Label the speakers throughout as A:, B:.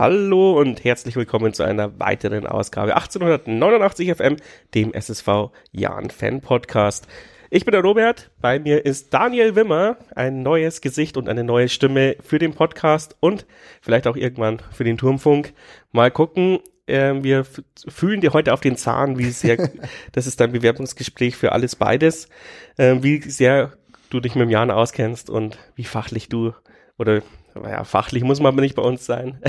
A: Hallo und herzlich willkommen zu einer weiteren Ausgabe 1889 FM, dem SSV Jan Fan Podcast. Ich bin der Robert, bei mir ist Daniel Wimmer, ein neues Gesicht und eine neue Stimme für den Podcast und vielleicht auch irgendwann für den Turmfunk. Mal gucken, äh, wir fühlen dir heute auf den Zahn, wie sehr, das ist dein Bewerbungsgespräch für alles beides, äh, wie sehr du dich mit dem Jan auskennst und wie fachlich du oder naja, fachlich muss man aber nicht bei uns sein,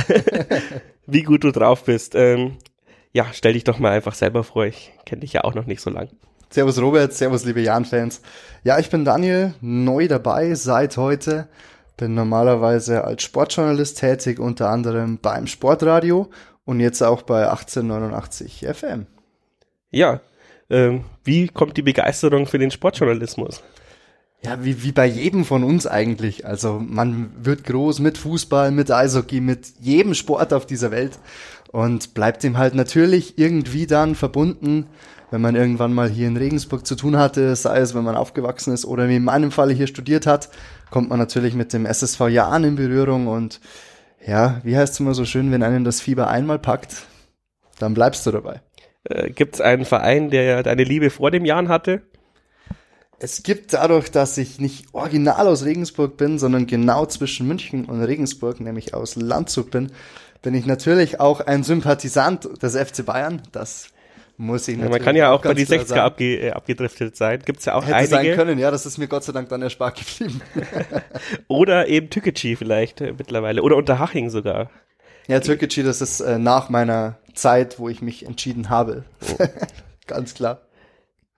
A: wie gut du drauf bist. Ähm, ja, stell dich doch mal einfach selber vor, ich kenne dich ja auch noch nicht so lang.
B: Servus Robert, servus liebe Jan-Fans. Ja, ich bin Daniel, neu dabei seit heute. Bin normalerweise als Sportjournalist tätig, unter anderem beim Sportradio und jetzt auch bei 1889 FM.
A: Ja, ähm, wie kommt die Begeisterung für den Sportjournalismus?
B: Ja, wie, wie bei jedem von uns eigentlich. Also man wird groß mit Fußball, mit Eishockey, mit jedem Sport auf dieser Welt und bleibt ihm halt natürlich irgendwie dann verbunden wenn man irgendwann mal hier in Regensburg zu tun hatte, sei es, wenn man aufgewachsen ist oder wie in meinem Fall hier studiert hat, kommt man natürlich mit dem SSV Jahren in Berührung und ja, wie heißt es immer so schön, wenn einen das Fieber einmal packt, dann bleibst du dabei.
A: Äh, gibt es einen Verein, der deine Liebe vor dem Jahren hatte?
B: Es gibt dadurch, dass ich nicht original aus Regensburg bin, sondern genau zwischen München und Regensburg, nämlich aus Landshut bin, bin ich natürlich auch ein Sympathisant des FC Bayern. Das muss ich
A: ja, Man kann ja auch bei die 60er abge, äh, abgedriftet sein. Gibt's ja auch
B: Hätte
A: einige.
B: sein können, ja, das ist mir Gott sei Dank dann erspart geblieben.
A: Oder eben Tükeci vielleicht äh, mittlerweile. Oder Unterhaching sogar.
B: Ja, Türkgücü, das ist äh, nach meiner Zeit, wo ich mich entschieden habe. Oh. Ganz klar.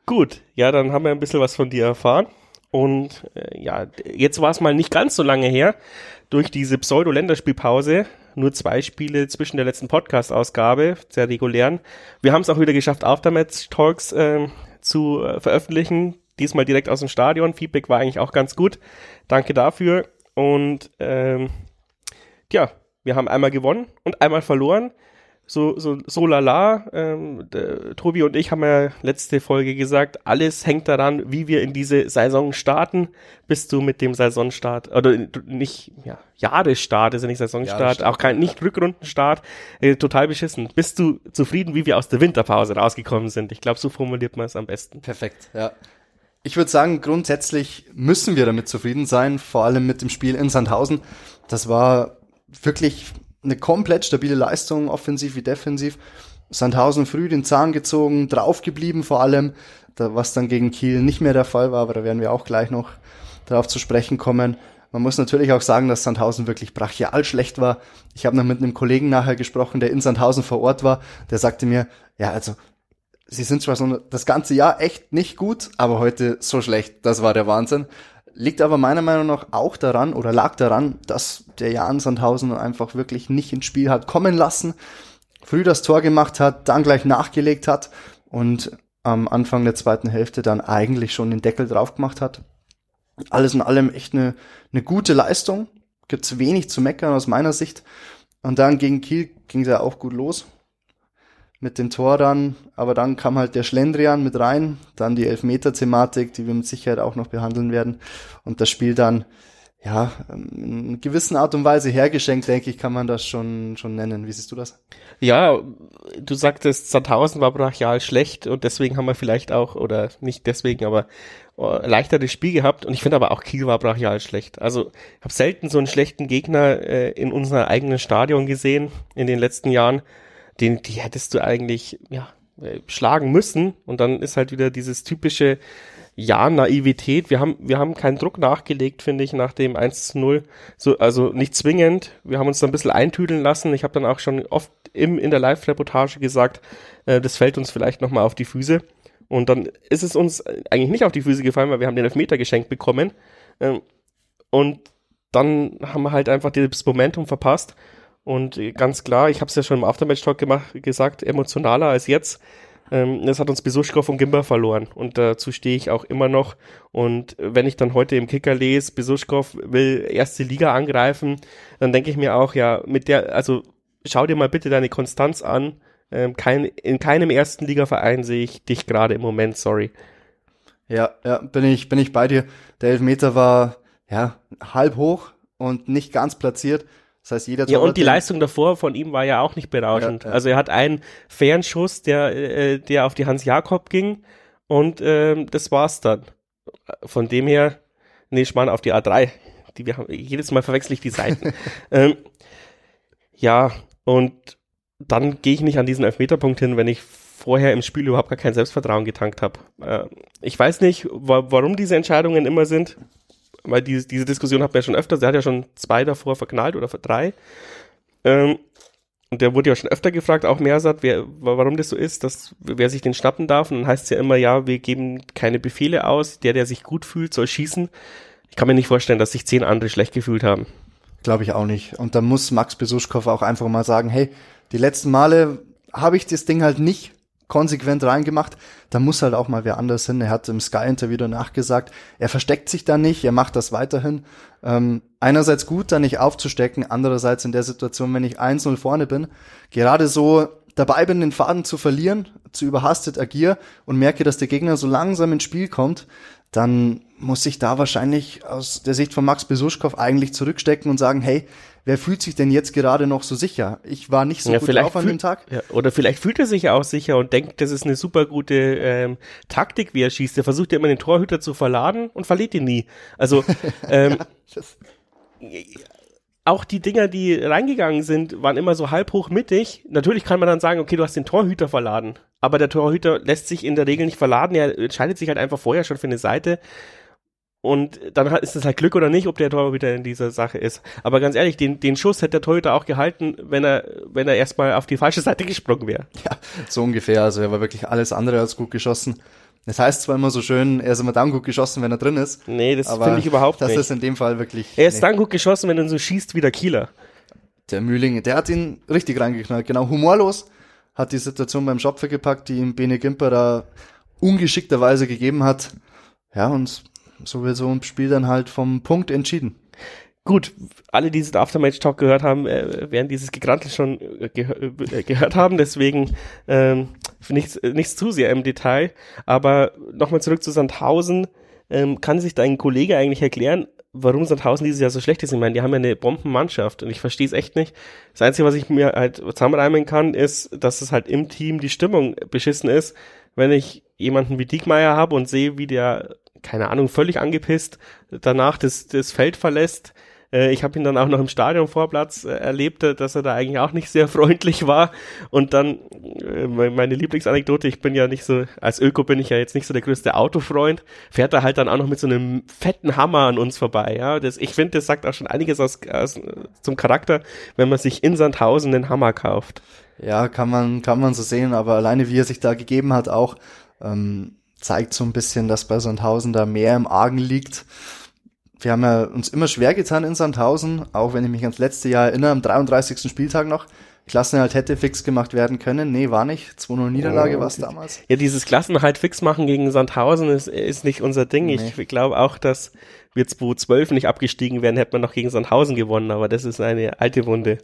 A: Gut, ja, dann haben wir ein bisschen was von dir erfahren. Und äh, ja, jetzt war es mal nicht ganz so lange her. Durch diese Pseudo-Länderspielpause nur zwei Spiele zwischen der letzten Podcast-Ausgabe, der regulären. Wir haben es auch wieder geschafft, Aftermatch-Talks äh, zu äh, veröffentlichen. Diesmal direkt aus dem Stadion. Feedback war eigentlich auch ganz gut. Danke dafür. Und ähm, ja, wir haben einmal gewonnen und einmal verloren so, so, so lala. Ähm, der, Tobi und ich haben ja letzte Folge gesagt, alles hängt daran, wie wir in diese Saison starten. Bist du mit dem Saisonstart, oder nicht, ja, Jahresstart ist ja nicht Saisonstart, auch kein, nicht Rückrundenstart, äh, total beschissen. Bist du zufrieden, wie wir aus der Winterpause rausgekommen sind? Ich glaube, so formuliert man es am besten.
B: Perfekt, ja. Ich würde sagen, grundsätzlich müssen wir damit zufrieden sein, vor allem mit dem Spiel in Sandhausen. Das war wirklich eine komplett stabile Leistung, offensiv wie defensiv. Sandhausen früh den Zahn gezogen, draufgeblieben vor allem, was dann gegen Kiel nicht mehr der Fall war, aber da werden wir auch gleich noch darauf zu sprechen kommen. Man muss natürlich auch sagen, dass Sandhausen wirklich brachial schlecht war. Ich habe noch mit einem Kollegen nachher gesprochen, der in Sandhausen vor Ort war, der sagte mir, ja, also sie sind zwar so das ganze Jahr echt nicht gut, aber heute so schlecht, das war der Wahnsinn. Liegt aber meiner Meinung nach auch daran oder lag daran, dass der Jan Sandhausen einfach wirklich nicht ins Spiel hat kommen lassen, früh das Tor gemacht hat, dann gleich nachgelegt hat und am Anfang der zweiten Hälfte dann eigentlich schon den Deckel drauf gemacht hat. Alles in allem echt eine, eine gute Leistung. Gibt's wenig zu meckern aus meiner Sicht. Und dann gegen Kiel ging es ja auch gut los mit dem Tor dann, aber dann kam halt der Schlendrian mit rein, dann die Elfmeter-Thematik, die wir mit Sicherheit auch noch behandeln werden und das Spiel dann, ja, in gewissen Art und Weise hergeschenkt, denke ich, kann man das schon, schon nennen. Wie siehst du das?
A: Ja, du sagtest, Sandhausen war brachial schlecht und deswegen haben wir vielleicht auch, oder nicht deswegen, aber äh, leichter das Spiel gehabt und ich finde aber auch Kiel war brachial schlecht. Also ich habe selten so einen schlechten Gegner äh, in unser eigenes Stadion gesehen in den letzten Jahren den, die hättest du eigentlich, ja, äh, schlagen müssen. Und dann ist halt wieder dieses typische, ja, Naivität. Wir haben, wir haben keinen Druck nachgelegt, finde ich, nach dem 1 zu 0. So, also nicht zwingend. Wir haben uns da ein bisschen eintüdeln lassen. Ich habe dann auch schon oft im, in der Live-Reportage gesagt, äh, das fällt uns vielleicht nochmal auf die Füße. Und dann ist es uns eigentlich nicht auf die Füße gefallen, weil wir haben den Elfmeter geschenkt bekommen. Ähm, und dann haben wir halt einfach das Momentum verpasst. Und ganz klar, ich habe es ja schon im Aftermatch-Talk gesagt, emotionaler als jetzt. Ähm, das hat uns Besuschkow und Gimba verloren. Und dazu stehe ich auch immer noch. Und wenn ich dann heute im Kicker lese, Besuschkow will erste Liga angreifen, dann denke ich mir auch, ja, mit der, also schau dir mal bitte deine Konstanz an. Ähm, kein, in keinem ersten Ligaverein sehe ich dich gerade im Moment, sorry.
B: Ja, ja, bin ich, bin ich bei dir. Der Elfmeter war, ja, halb hoch und nicht ganz platziert Das heißt, jeder
A: Ja,
B: Torwart,
A: und die Leistung davor von ihm war ja auch nicht berauschend.
B: Ja, ja.
A: Also er hat einen fairen Schuss, der, äh, der auf die Hans Jakob ging und ähm, das war's dann. Von dem her, nee, Schmarrn auf die A3. Die wir haben, jedes Mal verwechsel ich die Seiten. ähm, ja, und dann gehe ich nicht an diesen Elfmeterpunkt hin, wenn ich vorher im Spiel überhaupt gar kein Selbstvertrauen getankt habe. Äh, ich weiß nicht, wa warum diese Entscheidungen immer sind, weil diese, diese Diskussion hat man ja schon öfter, er hat ja schon zwei davor verknallt oder drei. Ähm, und der wurde ja schon öfter gefragt, auch Mersat, wer, wa- warum das so ist, dass wer sich den schnappen darf. Und dann heißt es ja immer, ja, wir geben keine Befehle aus, der, der sich gut fühlt, soll schießen. Ich kann mir nicht vorstellen, dass sich zehn andere schlecht gefühlt haben.
B: Glaube ich auch nicht. Und da muss Max Besuschkow auch einfach mal sagen, hey, die letzten Male habe ich das Ding halt nicht konsequent reingemacht. Da muss halt auch mal wer anders hin. Er hat im Sky-Interview danach gesagt, er versteckt sich da nicht, er macht das weiterhin. Ähm, einerseits gut, da nicht aufzustecken, andererseits in der Situation, wenn ich 1-0 vorne bin, gerade so dabei bin, den Faden zu verlieren, zu überhastet agiere und merke, dass der Gegner so langsam ins Spiel kommt, dann muss ich da wahrscheinlich aus der Sicht von Max Besuschkow eigentlich zurückstecken und sagen, hey, wer fühlt sich denn jetzt gerade noch so sicher? Ich war nicht so
A: Ja,
B: gut drauf an dem Tag.
A: Ja, oder vielleicht fühlt er sich ja auch sicher und denkt, das ist eine super gute ähm, Taktik, wie er schießt. Er versucht ja immer den Torhüter zu verladen und verliert ihn nie. Also ähm,
B: Das,
A: auch die Dinger, die reingegangen sind, waren immer so halb hoch mittig. Natürlich kann man dann sagen, okay, du hast den Torhüter verladen. Aber der Torhüter lässt sich in der Regel nicht verladen. Er entscheidet sich halt einfach vorher schon für eine Seite. Und dann ist es halt Glück oder nicht, ob der Torhüter in dieser Sache ist. Aber ganz ehrlich, den, den Schuss hätte der Torhüter auch gehalten, wenn er, wenn er erstmal auf die falsche Seite gesprungen wäre.
B: ja, so ungefähr. Also er war wirklich alles andere als gut geschossen. Das heißt zwar immer so schön, er ist immer dann gut geschossen, wenn er drin ist.
A: Nee, das finde ich überhaupt
B: das
A: nicht.
B: ist in dem Fall wirklich.
A: er ist
B: nee.
A: dann gut geschossen, wenn er so schießt wie der Kieler.
B: Der Mühling, der hat ihn richtig reingeknallt. Genau, humorlos hat die Situation beim Schopfer gepackt, die ihm Bene Gimper da ungeschickterweise gegeben hat. Ja, und so wird so ein Spiel dann halt vom Punkt entschieden.
A: Gut, alle, die diesen Aftermatch-Talk gehört haben, äh, werden dieses Gegrantel schon äh, äh, gehört haben, deswegen ähm, nichts, nichts zu sehr im Detail. Aber nochmal zurück zu Sandhausen. Ähm, kann sich dein Kollege eigentlich erklären, warum Sandhausen dieses Jahr so schlecht ist? Ich meine, die haben ja eine Bombenmannschaft und ich verstehe es echt nicht. Das Einzige, was ich mir halt zusammenreimen kann, ist, dass es halt im Team die Stimmung beschissen ist. Wenn ich jemanden wie Diekmeyer habe und sehe, wie der, keine Ahnung, völlig angepisst danach das, das Feld verlässt, äh, ich habe ihn dann auch noch im Stadionvorplatz äh, erlebt, äh, dass er da eigentlich auch nicht sehr freundlich war. Und dann me- meine Lieblingsanekdote, ich bin ja nicht so, als Öko bin ich ja jetzt nicht so der größte Autofreund, fährt er halt dann auch noch mit so einem fetten Hammer an uns vorbei. Ja, das, ich finde, das sagt auch schon einiges aus, aus, zum Charakter, wenn man sich in Sandhausen einen Hammer kauft.
B: Ja, kann man, kann man so sehen, aber alleine wie er sich da gegeben hat auch, ähm, zeigt so ein bisschen, dass bei Sandhausen da mehr im Argen liegt. Wir haben ja uns immer schwer getan in Sandhausen, auch wenn ich mich ans letzte Jahr erinnere, am 33. Spieltag noch. Klassenerhalt hätte fix gemacht werden können. Nee, war nicht. 2-0 Niederlage
A: Oh.
B: war es damals.
A: Ja, dieses Klassenhalt fix machen gegen Sandhausen ist, ist nicht unser Ding.
B: Nee.
A: Ich glaube auch, dass wir 2012 nicht abgestiegen wären, hätte man noch gegen Sandhausen gewonnen, aber das ist eine alte Wunde.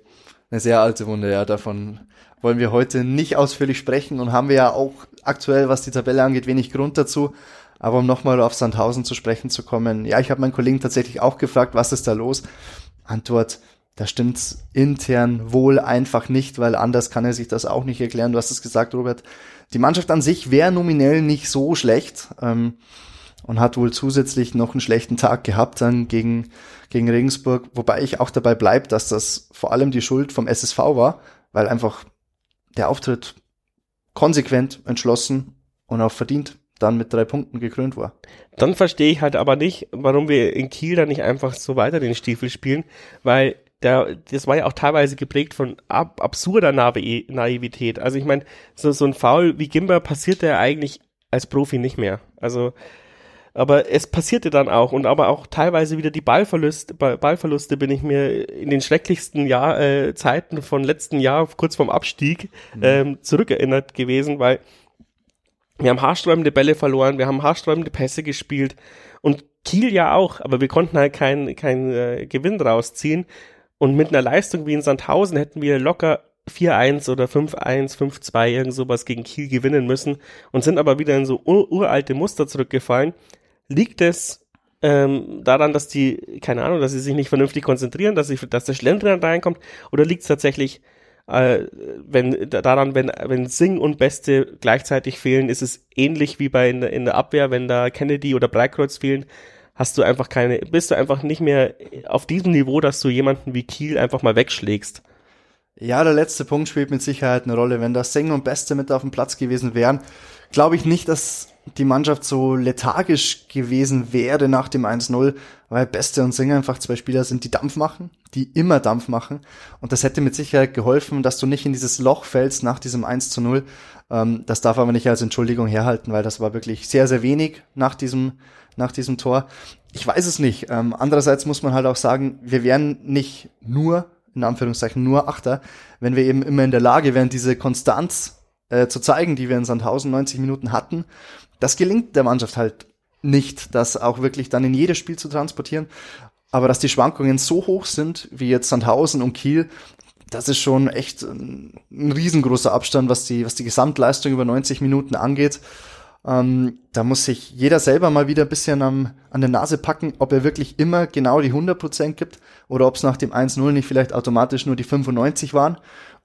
B: Eine sehr alte Wunde, ja. Davon wollen wir heute nicht ausführlich sprechen und haben wir ja auch aktuell, was die Tabelle angeht, wenig Grund dazu. Aber um nochmal auf Sandhausen zu sprechen zu kommen, ja, ich habe meinen Kollegen tatsächlich auch gefragt, was ist da los? Antwort, da stimmt's intern wohl einfach nicht, weil anders kann er sich das auch nicht erklären. Du hast es gesagt, Robert. Die Mannschaft an sich wäre nominell nicht so schlecht ähm, und hat wohl zusätzlich noch einen schlechten Tag gehabt dann gegen, gegen Regensburg, wobei ich auch dabei bleib, dass das vor allem die Schuld vom SSV war, weil einfach der Auftritt konsequent, entschlossen und auch verdient dann mit drei Punkten gekrönt war.
A: Dann verstehe ich halt aber nicht, warum wir in Kiel dann nicht einfach so weiter den Stiefel spielen, weil der, das war ja auch teilweise geprägt von ab, absurder Naiv Naivität. Also ich meine, so, so ein Foul wie Gimber passiert ja eigentlich als Profi nicht mehr. Also, aber es passierte dann auch und aber auch teilweise wieder die Ballverluste, Ball- Ballverluste bin ich mir in den schrecklichsten Jahr, äh, Zeiten von letzten Jahr, kurz vorm Abstieg, ähm, zurückerinnert gewesen, weil wir haben haarsträubende Bälle verloren, wir haben haarsträubende Pässe gespielt und Kiel ja auch, aber wir konnten halt keinen keinen äh, Gewinn draus ziehen. Und mit einer Leistung wie in Sandhausen hätten wir locker 4-1 oder 5-1, 5-2, irgend sowas gegen Kiel gewinnen müssen und sind aber wieder in so ur uralte Muster zurückgefallen. Liegt es ähm, daran, dass die, keine Ahnung, dass sie sich nicht vernünftig konzentrieren, dass, sie, dass der Schlendrian reinkommt? Oder liegt es tatsächlich äh, wenn, daran, wenn, wenn Sing und Beste gleichzeitig fehlen, ist es ähnlich wie bei in, in der Abwehr, wenn da Kennedy oder Breitkreuz fehlen, hast du einfach keine, bist du einfach nicht mehr auf diesem Niveau, dass du jemanden wie Kiel einfach mal wegschlägst.
B: Ja, der letzte Punkt spielt mit Sicherheit eine Rolle. Wenn da Sing und Beste mit auf dem Platz gewesen wären, glaube ich nicht, dass die Mannschaft so lethargisch gewesen wäre nach dem 1-0, weil Beste und Singer einfach zwei Spieler sind, die Dampf machen, die immer Dampf machen. Und das hätte mit Sicherheit geholfen, dass du nicht in dieses Loch fällst nach diesem 1 0. Ähm, das darf aber nicht als Entschuldigung herhalten, weil das war wirklich sehr, sehr wenig nach diesem, nach diesem Tor. Ich weiß es nicht. Ähm, andererseits muss man halt auch sagen, wir wären nicht nur, in Anführungszeichen, nur Achter, wenn wir eben immer in der Lage wären, diese Konstanz äh, zu zeigen, die wir in Sandhausen 90 Minuten hatten das gelingt der Mannschaft halt nicht, das auch wirklich dann in jedes Spiel zu transportieren. Aber dass die Schwankungen so hoch sind, wie jetzt Sandhausen und Kiel, das ist schon echt ein, riesengroßer Abstand, was die, was die Gesamtleistung über 90 Minuten angeht. Ähm, da muss sich jeder selber mal wieder ein bisschen am, an der Nase packen, ob er wirklich immer genau die 100% gibt oder ob es nach dem 1-0 nicht vielleicht automatisch nur die 95 waren.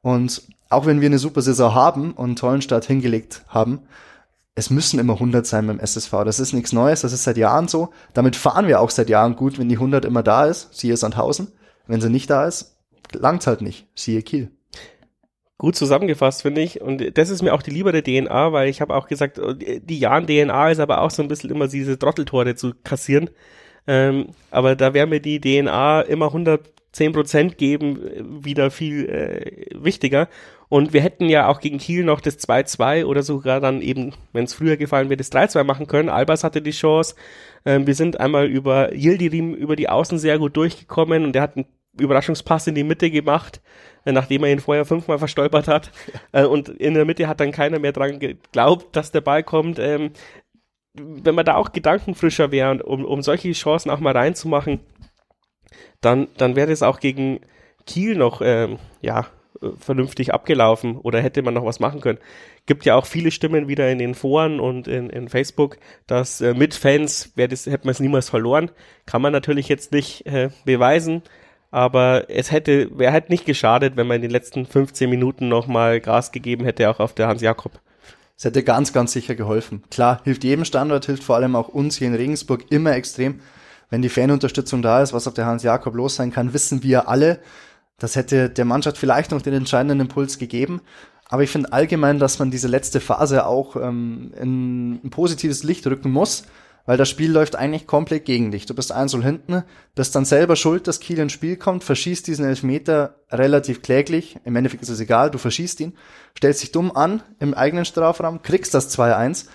B: Und auch wenn wir eine super Saison haben und einen tollen Start hingelegt haben, es müssen immer 100 sein beim SSV. Das ist nichts Neues, das ist seit Jahren so. Damit fahren wir auch seit Jahren gut, wenn die 100 immer da ist, siehe Sandhausen. Wenn sie nicht da ist, langt's halt nicht, siehe Kiel.
A: Gut zusammengefasst, finde ich. Und das ist mir auch die liebere DNA, weil ich habe auch gesagt, die Jahren-DNA ist aber auch so ein bisschen immer diese Trotteltore zu kassieren. Ähm, aber da wäre mir die DNA immer 110% geben wieder viel äh, wichtiger. Und wir hätten ja auch gegen Kiel noch das 2-2 oder sogar dann eben, wenn es früher gefallen wäre, das 3-2 machen können. Albers hatte die Chance. Ähm, wir sind einmal über Yildirim über die Außen sehr gut durchgekommen und der hat einen Überraschungspass in die Mitte gemacht, äh, nachdem er ihn vorher fünfmal verstolpert hat. Äh, und in der Mitte hat dann keiner mehr dran geglaubt, dass der Ball kommt. Ähm, wenn man da auch gedankenfrischer wäre, um, um solche Chancen auch mal reinzumachen, dann, dann wäre es auch gegen Kiel noch, ähm, ja, vernünftig abgelaufen oder hätte man noch was machen können. Gibt ja auch viele Stimmen wieder in den Foren und in, in Facebook, dass äh, mit Fans das, hätte man es niemals verloren. Kann man natürlich jetzt nicht äh, beweisen, aber es hätte, wäre halt nicht geschadet, wenn man in den letzten 15 Minuten nochmal Gas gegeben hätte, auch auf der Hans Jakob.
B: Es hätte ganz, ganz sicher geholfen. Klar, hilft jedem Standort, hilft vor allem auch uns hier in Regensburg immer extrem. Wenn die Fanunterstützung da ist, was auf der Hans Jakob los sein kann, wissen wir alle. Das hätte der Mannschaft vielleicht noch den entscheidenden Impuls gegeben. Aber ich finde allgemein, dass man diese letzte Phase auch ähm, in ein positives Licht rücken muss, weil das Spiel läuft eigentlich komplett gegen dich. Du bist eins und hinten, bist dann selber schuld, dass Kiel ins Spiel kommt, verschießt diesen Elfmeter relativ kläglich. Im Endeffekt ist es egal, du verschießt ihn, stellst dich dumm an im eigenen Strafraum, kriegst das 2-1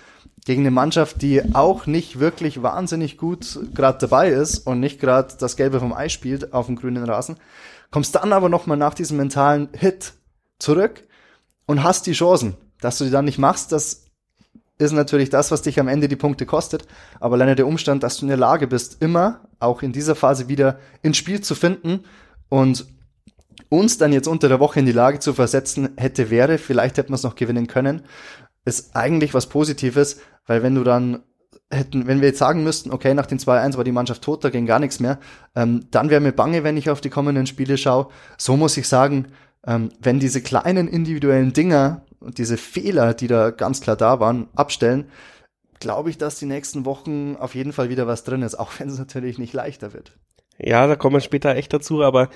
B: gegen eine Mannschaft, die auch nicht wirklich wahnsinnig gut gerade dabei ist und nicht gerade das Gelbe vom Ei spielt auf dem grünen Rasen kommst dann aber nochmal nach diesem mentalen Hit zurück und hast die Chancen. Dass du die dann nicht machst, das ist natürlich das, was dich am Ende die Punkte kostet. Aber alleine der Umstand, dass du in der Lage bist, immer auch in dieser Phase wieder ins Spiel zu finden und uns dann jetzt unter der Woche in die Lage zu versetzen, hätte, wäre, vielleicht hätten wir es noch gewinnen können, ist eigentlich was Positives, weil wenn du dann hätten, wenn wir jetzt sagen müssten, okay, nach den 2-1 war die Mannschaft tot, da ging gar nichts mehr, ähm, dann wäre mir bange, wenn ich auf die kommenden Spiele schaue. So muss ich sagen, ähm, wenn diese kleinen individuellen Dinger und diese Fehler, die da ganz klar da waren, abstellen, glaube ich, dass die nächsten Wochen auf jeden Fall wieder was drin ist, auch wenn es natürlich nicht leichter wird.
A: Ja, da kommen wir später echt dazu, aber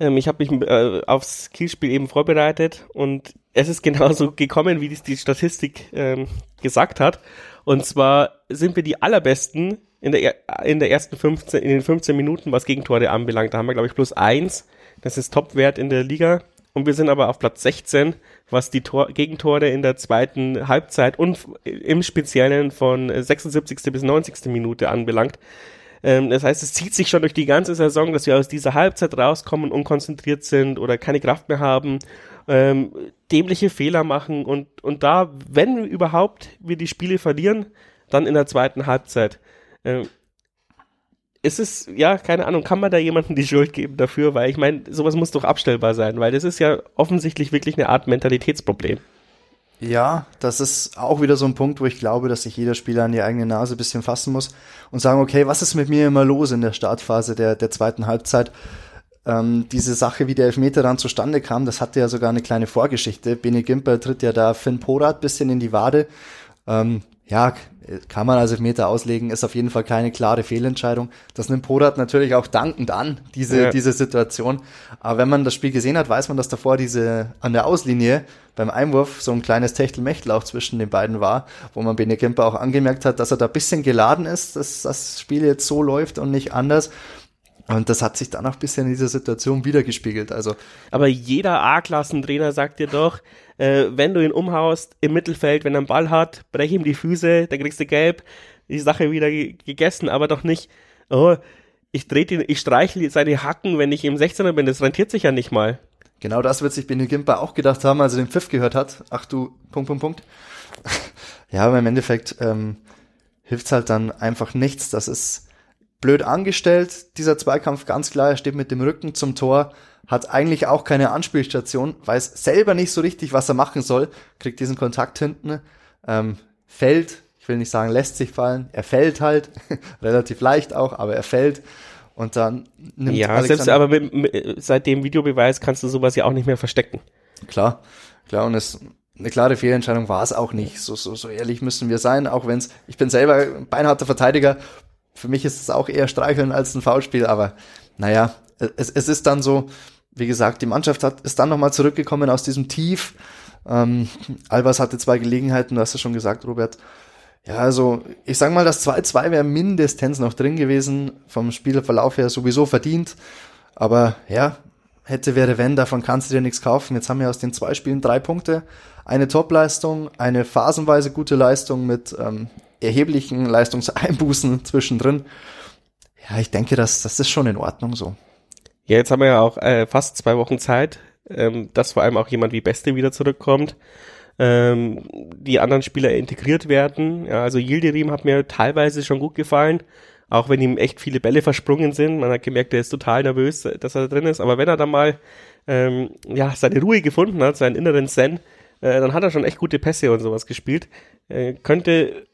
A: ähm, ich habe mich äh, aufs Kielspiel eben vorbereitet und es ist genauso gekommen, wie dies die Statistik ähm, gesagt hat. Und zwar sind wir die allerbesten in der, in der ersten 15, in den 15 Minuten, was Gegentore anbelangt. Da haben wir, glaube ich, plus eins. Das ist Topwert in der Liga. Und wir sind aber auf Platz 16, was die Tor Gegentore in der zweiten Halbzeit und im Speziellen von 76. bis 90. Minute anbelangt. Ähm, das heißt, es zieht sich schon durch die ganze Saison, dass wir aus dieser Halbzeit rauskommen, unkonzentriert sind oder keine Kraft mehr haben ähm, dämliche Fehler machen und, und da, wenn überhaupt wir die Spiele verlieren, dann in der zweiten Halbzeit. Ähm, ist es, ja, keine Ahnung, kann man da jemandem die Schuld geben dafür? Weil ich meine, sowas muss doch abstellbar sein, weil das ist ja offensichtlich wirklich eine Art Mentalitätsproblem.
B: Ja, das ist auch wieder so ein Punkt, wo ich glaube, dass sich jeder Spieler an die eigene Nase ein bisschen fassen muss und sagen, okay, was ist mit mir immer los in der Startphase der, der zweiten Halbzeit? Ähm, diese Sache, wie der Elfmeter dann zustande kam, das hatte ja sogar eine kleine Vorgeschichte. Bene Gimper tritt ja da Finn Porat bisschen in die Wade. Ähm, ja, kann man als Elfmeter auslegen, ist auf jeden Fall keine klare Fehlentscheidung. Das nimmt Porat natürlich auch dankend an, diese, ja. diese Situation. Aber wenn man das Spiel gesehen hat, weiß man, dass davor diese an der Auslinie beim Einwurf so ein kleines Techtelmechtel auch zwischen den beiden war, wo man Bene Kemper auch angemerkt hat, dass er da bisschen geladen ist, dass das Spiel jetzt so läuft und nicht anders. Und das hat sich dann auch ein bisschen in dieser Situation wiedergespiegelt. Also.
A: Aber jeder A-Klassentrainer sagt dir doch, äh, wenn du ihn umhaust im Mittelfeld, wenn er einen Ball hat, brech ihm die Füße, dann kriegst du gelb, die Sache wieder gegessen, aber doch nicht, oh, ich dreh ihn, ich streichle seine Hacken, wenn ich im 16er bin, das rentiert sich ja nicht mal.
B: Genau das wird sich Benny Gimper auch gedacht haben, als er den Pfiff gehört hat. Ach du, Punkt, Punkt, Punkt. ja, aber im Endeffekt ähm, hilft's halt dann einfach nichts. Das ist blöd angestellt, dieser Zweikampf, ganz klar, er steht mit dem Rücken zum Tor hat eigentlich auch keine Anspielstation, weiß selber nicht so richtig, was er machen soll, kriegt diesen Kontakt hinten, ähm, fällt, ich will nicht sagen, lässt sich fallen, er fällt halt, relativ leicht auch, aber er fällt und dann
A: nimmt Ja, Alexander selbst aber mit, mit, seit dem Videobeweis kannst du sowas ja auch nicht mehr verstecken.
B: Klar, klar und es eine klare Fehlentscheidung war es auch nicht. So, so, so ehrlich müssen wir sein, auch wenn es, ich bin selber ein beinharter Verteidiger, für mich ist es auch eher Streicheln als ein Foulspiel, aber naja, es, es ist dann so, wie gesagt, die Mannschaft hat, ist dann nochmal zurückgekommen aus diesem Tief. Ähm, Albers hatte zwei Gelegenheiten, du hast es schon gesagt, Robert. Ja, also ich sag mal, das 2-2 wäre mindestens noch drin gewesen, vom Spielverlauf her sowieso verdient. Aber ja, hätte, wäre, wenn, davon kannst du dir nichts kaufen. Jetzt haben wir aus den zwei Spielen drei Punkte. Eine Top-Leistung, eine phasenweise gute Leistung mit ähm, erheblichen Leistungseinbußen zwischendrin. Ja, ich denke, das, das ist schon in Ordnung so.
A: Ja, jetzt haben wir ja auch äh, fast zwei Wochen Zeit, ähm, dass vor allem auch jemand wie Beste wieder zurückkommt. Ähm, die anderen Spieler integriert werden. Ja, also Yildirim hat mir teilweise schon gut gefallen, auch wenn ihm echt viele Bälle versprungen sind. Man hat gemerkt, er ist total nervös, dass er da drin ist. Aber wenn er dann mal ähm, ja, seine Ruhe gefunden hat, seinen inneren Zen, äh, dann hat er schon echt gute Pässe und sowas gespielt. Äh, könnte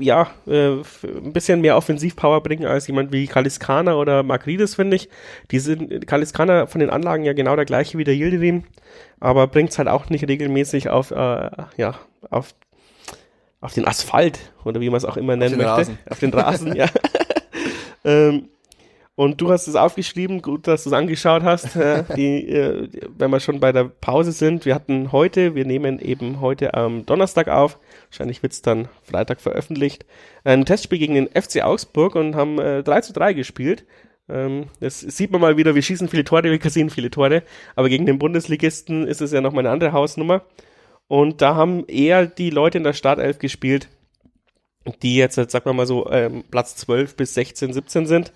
A: ja, äh, ein bisschen mehr Offensivpower bringen als jemand wie Kaliskana oder Magridis, finde ich. Die sind, Kaliskana von den Anlagen ja genau der gleiche wie der Yildirim, aber bringt es halt auch nicht regelmäßig auf, äh, ja, auf, auf den Asphalt oder wie man es auch immer nennen möchte. Rasen. Auf den Rasen, ja. ähm, und du hast es aufgeschrieben, gut, dass du es angeschaut hast. Äh, die, äh, wenn wir schon bei der Pause sind, wir hatten heute, wir nehmen eben heute am Donnerstag auf, wahrscheinlich wird es dann Freitag veröffentlicht, ein Testspiel gegen den FC Augsburg und haben äh, 3 zu 3 gespielt. Ähm, das sieht man mal wieder, wir schießen viele Tore, wir kassieren viele Tore, aber gegen den Bundesligisten ist es ja noch mal eine andere Hausnummer. Und da haben eher die Leute in der Startelf gespielt, die jetzt, sagen wir mal so, ähm, Platz 12 bis 16, 17 sind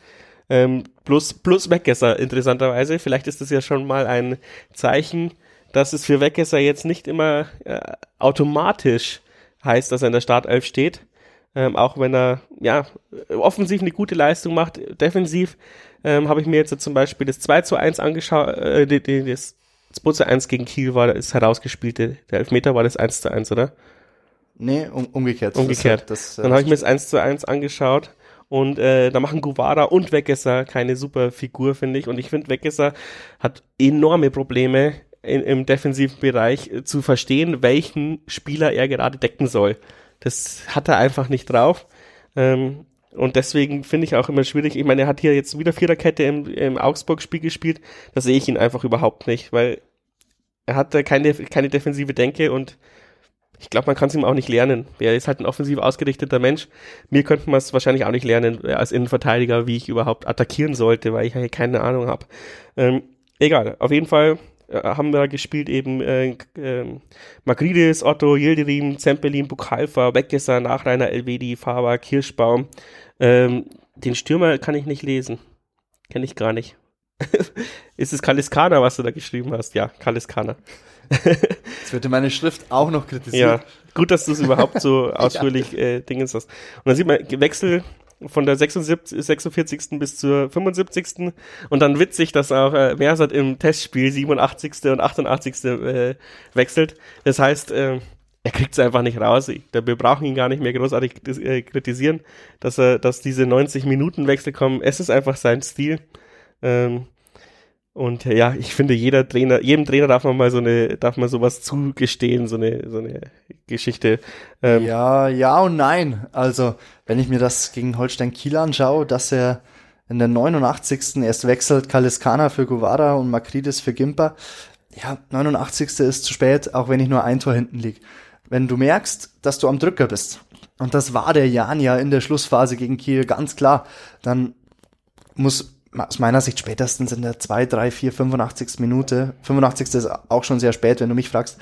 A: ähm, plus, plus Weggesser, interessanterweise. Vielleicht ist das ja schon mal ein Zeichen, dass es für Weggesser jetzt nicht immer äh, automatisch heißt, dass er in der Startelf steht. Ähm, auch wenn er ja offensiv eine gute Leistung macht, defensiv ähm, habe ich mir jetzt zum Beispiel das 2 zu 1 angeschaut, äh, das 2 zu 1 gegen Kiel war das herausgespielte, der Elfmeter war das 1 zu 1, oder?
B: Nee, um, umgekehrt.
A: Umgekehrt. Das, das, Dann habe ich mir das 1 zu 1 angeschaut und äh, da machen Guvara und Weggesser keine super Figur, finde ich. Und ich finde, Weggesser hat enorme Probleme in, im defensiven Bereich äh, zu verstehen, welchen Spieler er gerade decken soll. Das hat er einfach nicht drauf. Ähm, und deswegen finde ich auch immer schwierig. Ich meine, er hat hier jetzt wieder Viererkette im, im Augsburg-Spiel gespielt. Da sehe ich ihn einfach überhaupt nicht, weil er hat keine, keine defensive Denke und ich glaube, man kann es ihm auch nicht lernen. Er ist halt ein offensiv ausgerichteter Mensch. Mir könnte man es wahrscheinlich auch nicht lernen äh, als Innenverteidiger, wie ich überhaupt attackieren sollte, weil ich ja keine Ahnung habe. Ähm, egal, auf jeden Fall äh, haben wir gespielt eben äh, äh, Magridis, Otto, Yildirim, Zempelin, Bukalfa, Weggesser, Nachreiner, Elvedi, Faber, Kirschbaum. Ähm, den Stürmer kann ich nicht lesen. Kenne ich gar nicht. ist es Kaliskana, was du da geschrieben hast? Ja, Kaliskana.
B: Jetzt wird meine Schrift auch noch kritisiert.
A: Ja, gut, dass du es überhaupt so ausführlich ja. äh, Dingens hast. Und dann sieht man Wechsel von der 76, 46. bis zur 75. Und dann witzig, dass auch äh, Mersat im Testspiel 87. und 88. Äh, wechselt. Das heißt, äh, er kriegt es einfach nicht raus. Wir brauchen ihn gar nicht mehr großartig äh, kritisieren, dass er, dass diese 90 Minuten Wechsel kommen. Es ist einfach sein Stil. Ähm, und ja, ich finde, jeder Trainer, jedem Trainer darf man mal so eine, darf man sowas zugestehen, so eine, so eine Geschichte.
B: Ähm, ja, ja und nein. Also, wenn ich mir das gegen Holstein Kiel anschaue, dass er in der 89. erst wechselt, Kaliskana für Guevara und Makridis für Gimper. Ja, 89. ist zu spät, auch wenn ich nur ein Tor hinten liege wenn du merkst, dass du am Drücker bist, und das war der Jan ja in der Schlussphase gegen Kiel ganz klar, dann muss aus meiner Sicht spätestens in der 2, 3, 4, 85. Minute, 85. ist auch schon sehr spät, wenn du mich fragst,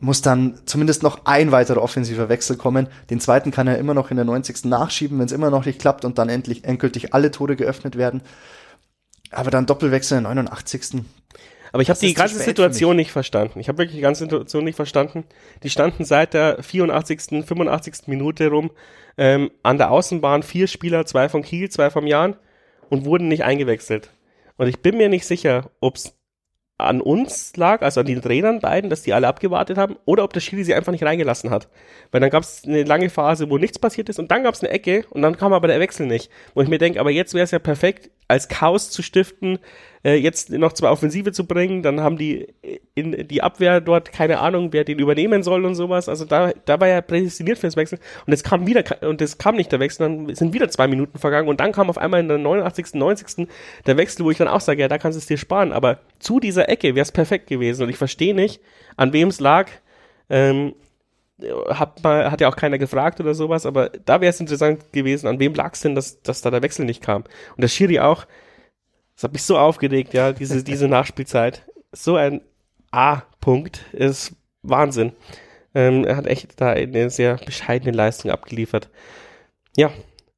B: muss dann zumindest noch ein weiterer offensiver Wechsel kommen. Den zweiten kann er immer noch in der 90. nachschieben, wenn es immer noch nicht klappt und dann endlich endgültig alle Tore geöffnet werden. Aber dann Doppelwechsel in der 89.
A: Aber ich habe die ganze Situation nicht verstanden. Ich habe wirklich die ganze Situation nicht verstanden. Die standen seit der 84., 85. Minute rum ähm, an der Außenbahn vier Spieler, zwei von Kiel, zwei vom Jan und wurden nicht eingewechselt. Und ich bin mir nicht sicher, ob's an uns lag, also an den Trainern beiden, dass die alle abgewartet haben, oder ob der Schiri sie einfach nicht reingelassen hat. Weil dann gab es eine lange Phase, wo nichts passiert ist und dann gab es eine Ecke und dann kam aber der Wechsel nicht. Wo ich mir denke, aber jetzt wäre es ja perfekt, als Chaos zu stiften, äh, jetzt noch zwei Offensive zu bringen, dann haben die in die Abwehr dort keine Ahnung, wer den übernehmen soll und sowas. Also da, da war ja prädestiniert fürs Wechsel und es kam wieder und es kam nicht der Wechsel, dann sind wieder zwei Minuten vergangen und dann kam auf einmal in der 89., 90. der Wechsel, wo ich dann auch sage, ja, da kannst du es dir sparen, aber zu dieser Ecke wäre es perfekt gewesen und ich verstehe nicht, an wem es lag. Ähm, hat, mal, hat ja auch keiner gefragt oder sowas, aber da wäre es interessant gewesen, an wem lag es denn, dass, dass da der Wechsel nicht kam. Und der Schiri auch, das hat mich so aufgeregt, ja, diese, diese Nachspielzeit. So ein A-Punkt ist Wahnsinn. Ähm, er hat echt da eine sehr bescheidene Leistung abgeliefert. Ja,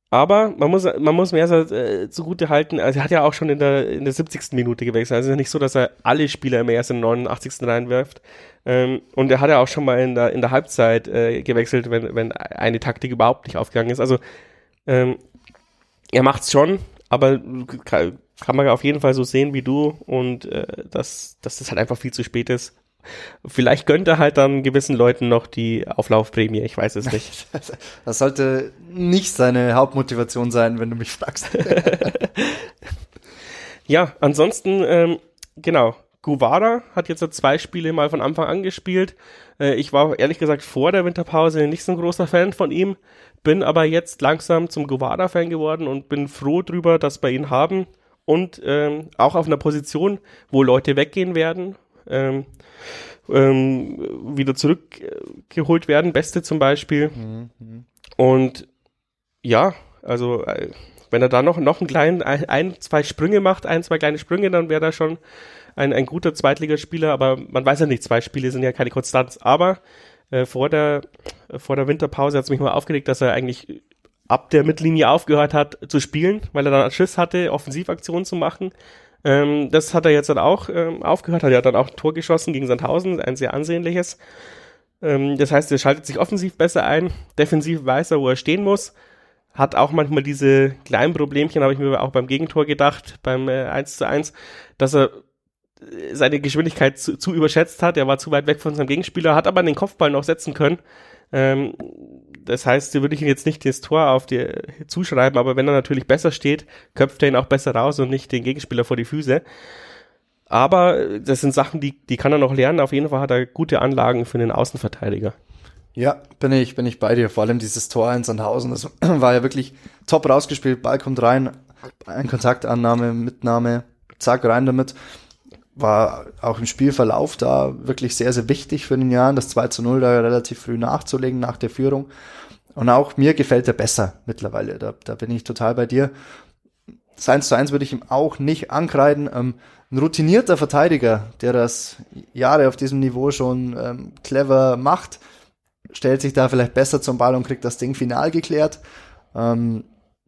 A: aber man muss, man muss mehr äh, zugute halten, also er hat ja auch schon in der, in der 70. Minute gewechselt. Also es ist ja nicht so, dass er alle Spieler immer erst in der 89. reinwirft. Ähm, und er hat ja auch schon mal in der, in der Halbzeit äh, gewechselt, wenn, wenn eine Taktik überhaupt nicht aufgegangen ist. Also ähm, er macht's schon, aber kann man auf jeden Fall so sehen wie du und äh, dass, dass das halt einfach viel zu spät ist. Vielleicht gönnt er halt dann gewissen Leuten noch die Auflaufprämie, ich weiß es nicht.
B: Das sollte nicht seine Hauptmotivation sein, wenn du mich fragst.
A: ja, ansonsten, ähm, genau, Guevara hat jetzt zwei Spiele mal von Anfang an gespielt. Äh, ich war ehrlich gesagt vor der Winterpause nicht so ein großer Fan von ihm, bin aber jetzt langsam zum Guevara-Fan geworden und bin froh drüber, dass wir ihn haben und ähm, auch auf einer Position, wo Leute weggehen werden, ähm, ähm, wieder zurückgeholt werden, Beste zum Beispiel. Mhm. Und ja, also äh, wenn er da noch, noch einen kleinen, ein, ein, zwei Sprünge macht, ein, zwei kleine Sprünge, dann wäre er schon ein, ein guter Zweitligaspieler, aber man weiß ja nicht, zwei Spiele sind ja keine Konstanz. Aber äh, vor der vor der Winterpause hat es mich mal aufgeregt, dass er eigentlich ab der Mittellinie aufgehört hat zu spielen, weil er dann Schiss hatte, Offensivaktionen zu machen. Ähm, das hat er jetzt dann auch ähm, aufgehört, hat ja dann auch ein Tor geschossen gegen Sandhausen, ein sehr ansehnliches. Ähm, das heißt, er schaltet sich offensiv besser ein, defensiv weiß er, wo er stehen muss. Hat auch manchmal diese kleinen Problemchen, habe ich mir auch beim Gegentor gedacht, beim äh, 1 zu 1, dass er äh, seine Geschwindigkeit zu, zu überschätzt hat. Er war zu weit weg von seinem Gegenspieler, hat aber den Kopfball noch setzen können. Ähm, das heißt, würde ich jetzt nicht das Tor auf die zuschreiben, aber wenn er natürlich besser steht, köpft er ihn auch besser raus und nicht den Gegenspieler vor die Füße. Aber das sind Sachen, die, die kann er noch lernen. Auf jeden Fall hat er gute Anlagen für den Außenverteidiger.
B: Ja, bin ich, bin ich bei dir. Vor allem dieses Tor in Sandhausen, das war ja wirklich top rausgespielt. Ball kommt rein, ein Kontaktannahme, Mitnahme, zack, rein damit war auch im Spielverlauf da wirklich sehr, sehr wichtig für den Jahren, das 2 zu 0 da relativ früh nachzulegen nach der Führung. Und auch mir gefällt er besser mittlerweile. Da, da bin ich total bei dir. Das 1 zu 1 würde ich ihm auch nicht ankreiden. Ähm, ein routinierter Verteidiger, der das Jahre auf diesem Niveau schon ähm, clever macht, stellt sich da vielleicht besser zum Ball und kriegt das Ding final geklärt. Ähm,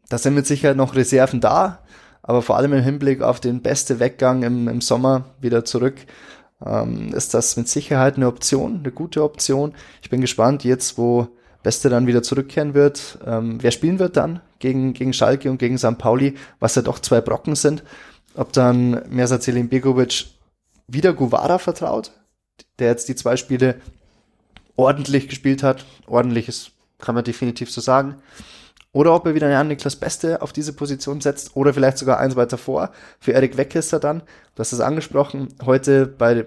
B: da sind mit Sicherheit noch Reserven da aber vor allem im Hinblick auf den beste Weggang im, im Sommer wieder zurück, ähm, ist das mit Sicherheit eine Option, eine gute Option. Ich bin gespannt, jetzt wo Beste dann wieder zurückkehren wird, ähm, wer spielen wird dann gegen, gegen Schalke und gegen St. Pauli, was ja doch zwei Brocken sind. Ob dann Mersat Selim Begovic wieder Guvara vertraut, der jetzt die zwei Spiele ordentlich gespielt hat. Ordentlich ist, kann man definitiv so sagen. Oder ob er wieder einen Niklas Beste auf diese Position setzt oder vielleicht sogar eins weiter vor für Erik Weckesser dann. Du hast es angesprochen, heute bei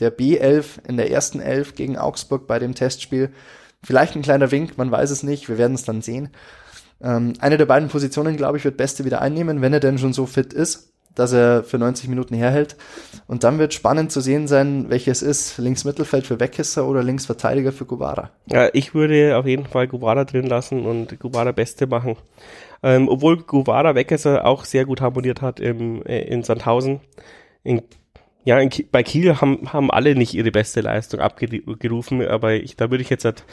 B: der B11 in der ersten Elf gegen Augsburg bei dem Testspiel. Vielleicht ein kleiner Wink, man weiß es nicht, wir werden es dann sehen. Ähm, eine der beiden Positionen, glaube ich, wird Beste wieder einnehmen, wenn er denn schon so fit ist dass er für 90 Minuten herhält. Und dann wird spannend zu sehen sein, welches ist. Links Mittelfeld für Weckesser oder links Verteidiger für Gubara.
A: Ja, ich würde auf jeden Fall Gubara drin lassen und Gubara Beste machen. Ähm, obwohl Gubara Weckesser auch sehr gut harmoniert hat im, äh, in Sandhausen. In, ja, in, bei Kiel haben, haben alle nicht ihre beste Leistung abgerufen, aber ich, da würde ich jetzt halt,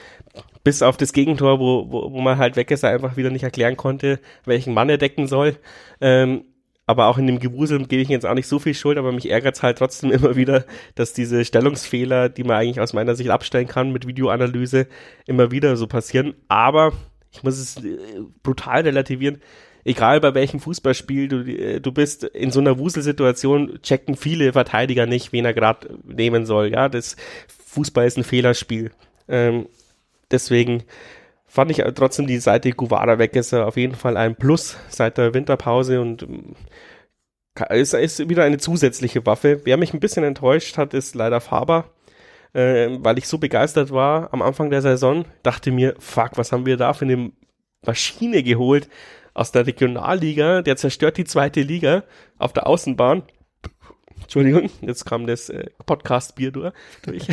A: bis auf das Gegentor, wo, wo, wo man halt Weckesser einfach wieder nicht erklären konnte, welchen Mann er decken soll, ähm, aber auch in dem Gewusel gebe ich jetzt auch nicht so viel Schuld, aber mich ärgert es halt trotzdem immer wieder, dass diese Stellungsfehler, die man eigentlich aus meiner Sicht abstellen kann mit Videoanalyse, immer wieder so passieren. Aber ich muss es äh, brutal relativieren. Egal bei welchem Fußballspiel du, äh, du bist, in so einer Wuselsituation checken viele Verteidiger nicht, wen er gerade nehmen soll. Ja, das Fußball ist ein Fehlerspiel. Ähm, deswegen fand ich trotzdem die Seite Guvara weg ist auf jeden Fall ein Plus seit der Winterpause und ist, ist wieder eine zusätzliche Waffe. Wer mich ein bisschen enttäuscht hat, ist leider Faber, äh, weil ich so begeistert war am Anfang der Saison, dachte mir, fuck, was haben wir da für eine Maschine geholt aus der Regionalliga, der zerstört die zweite Liga auf der Außenbahn Entschuldigung, jetzt kam das äh, Podcast-Bier durch.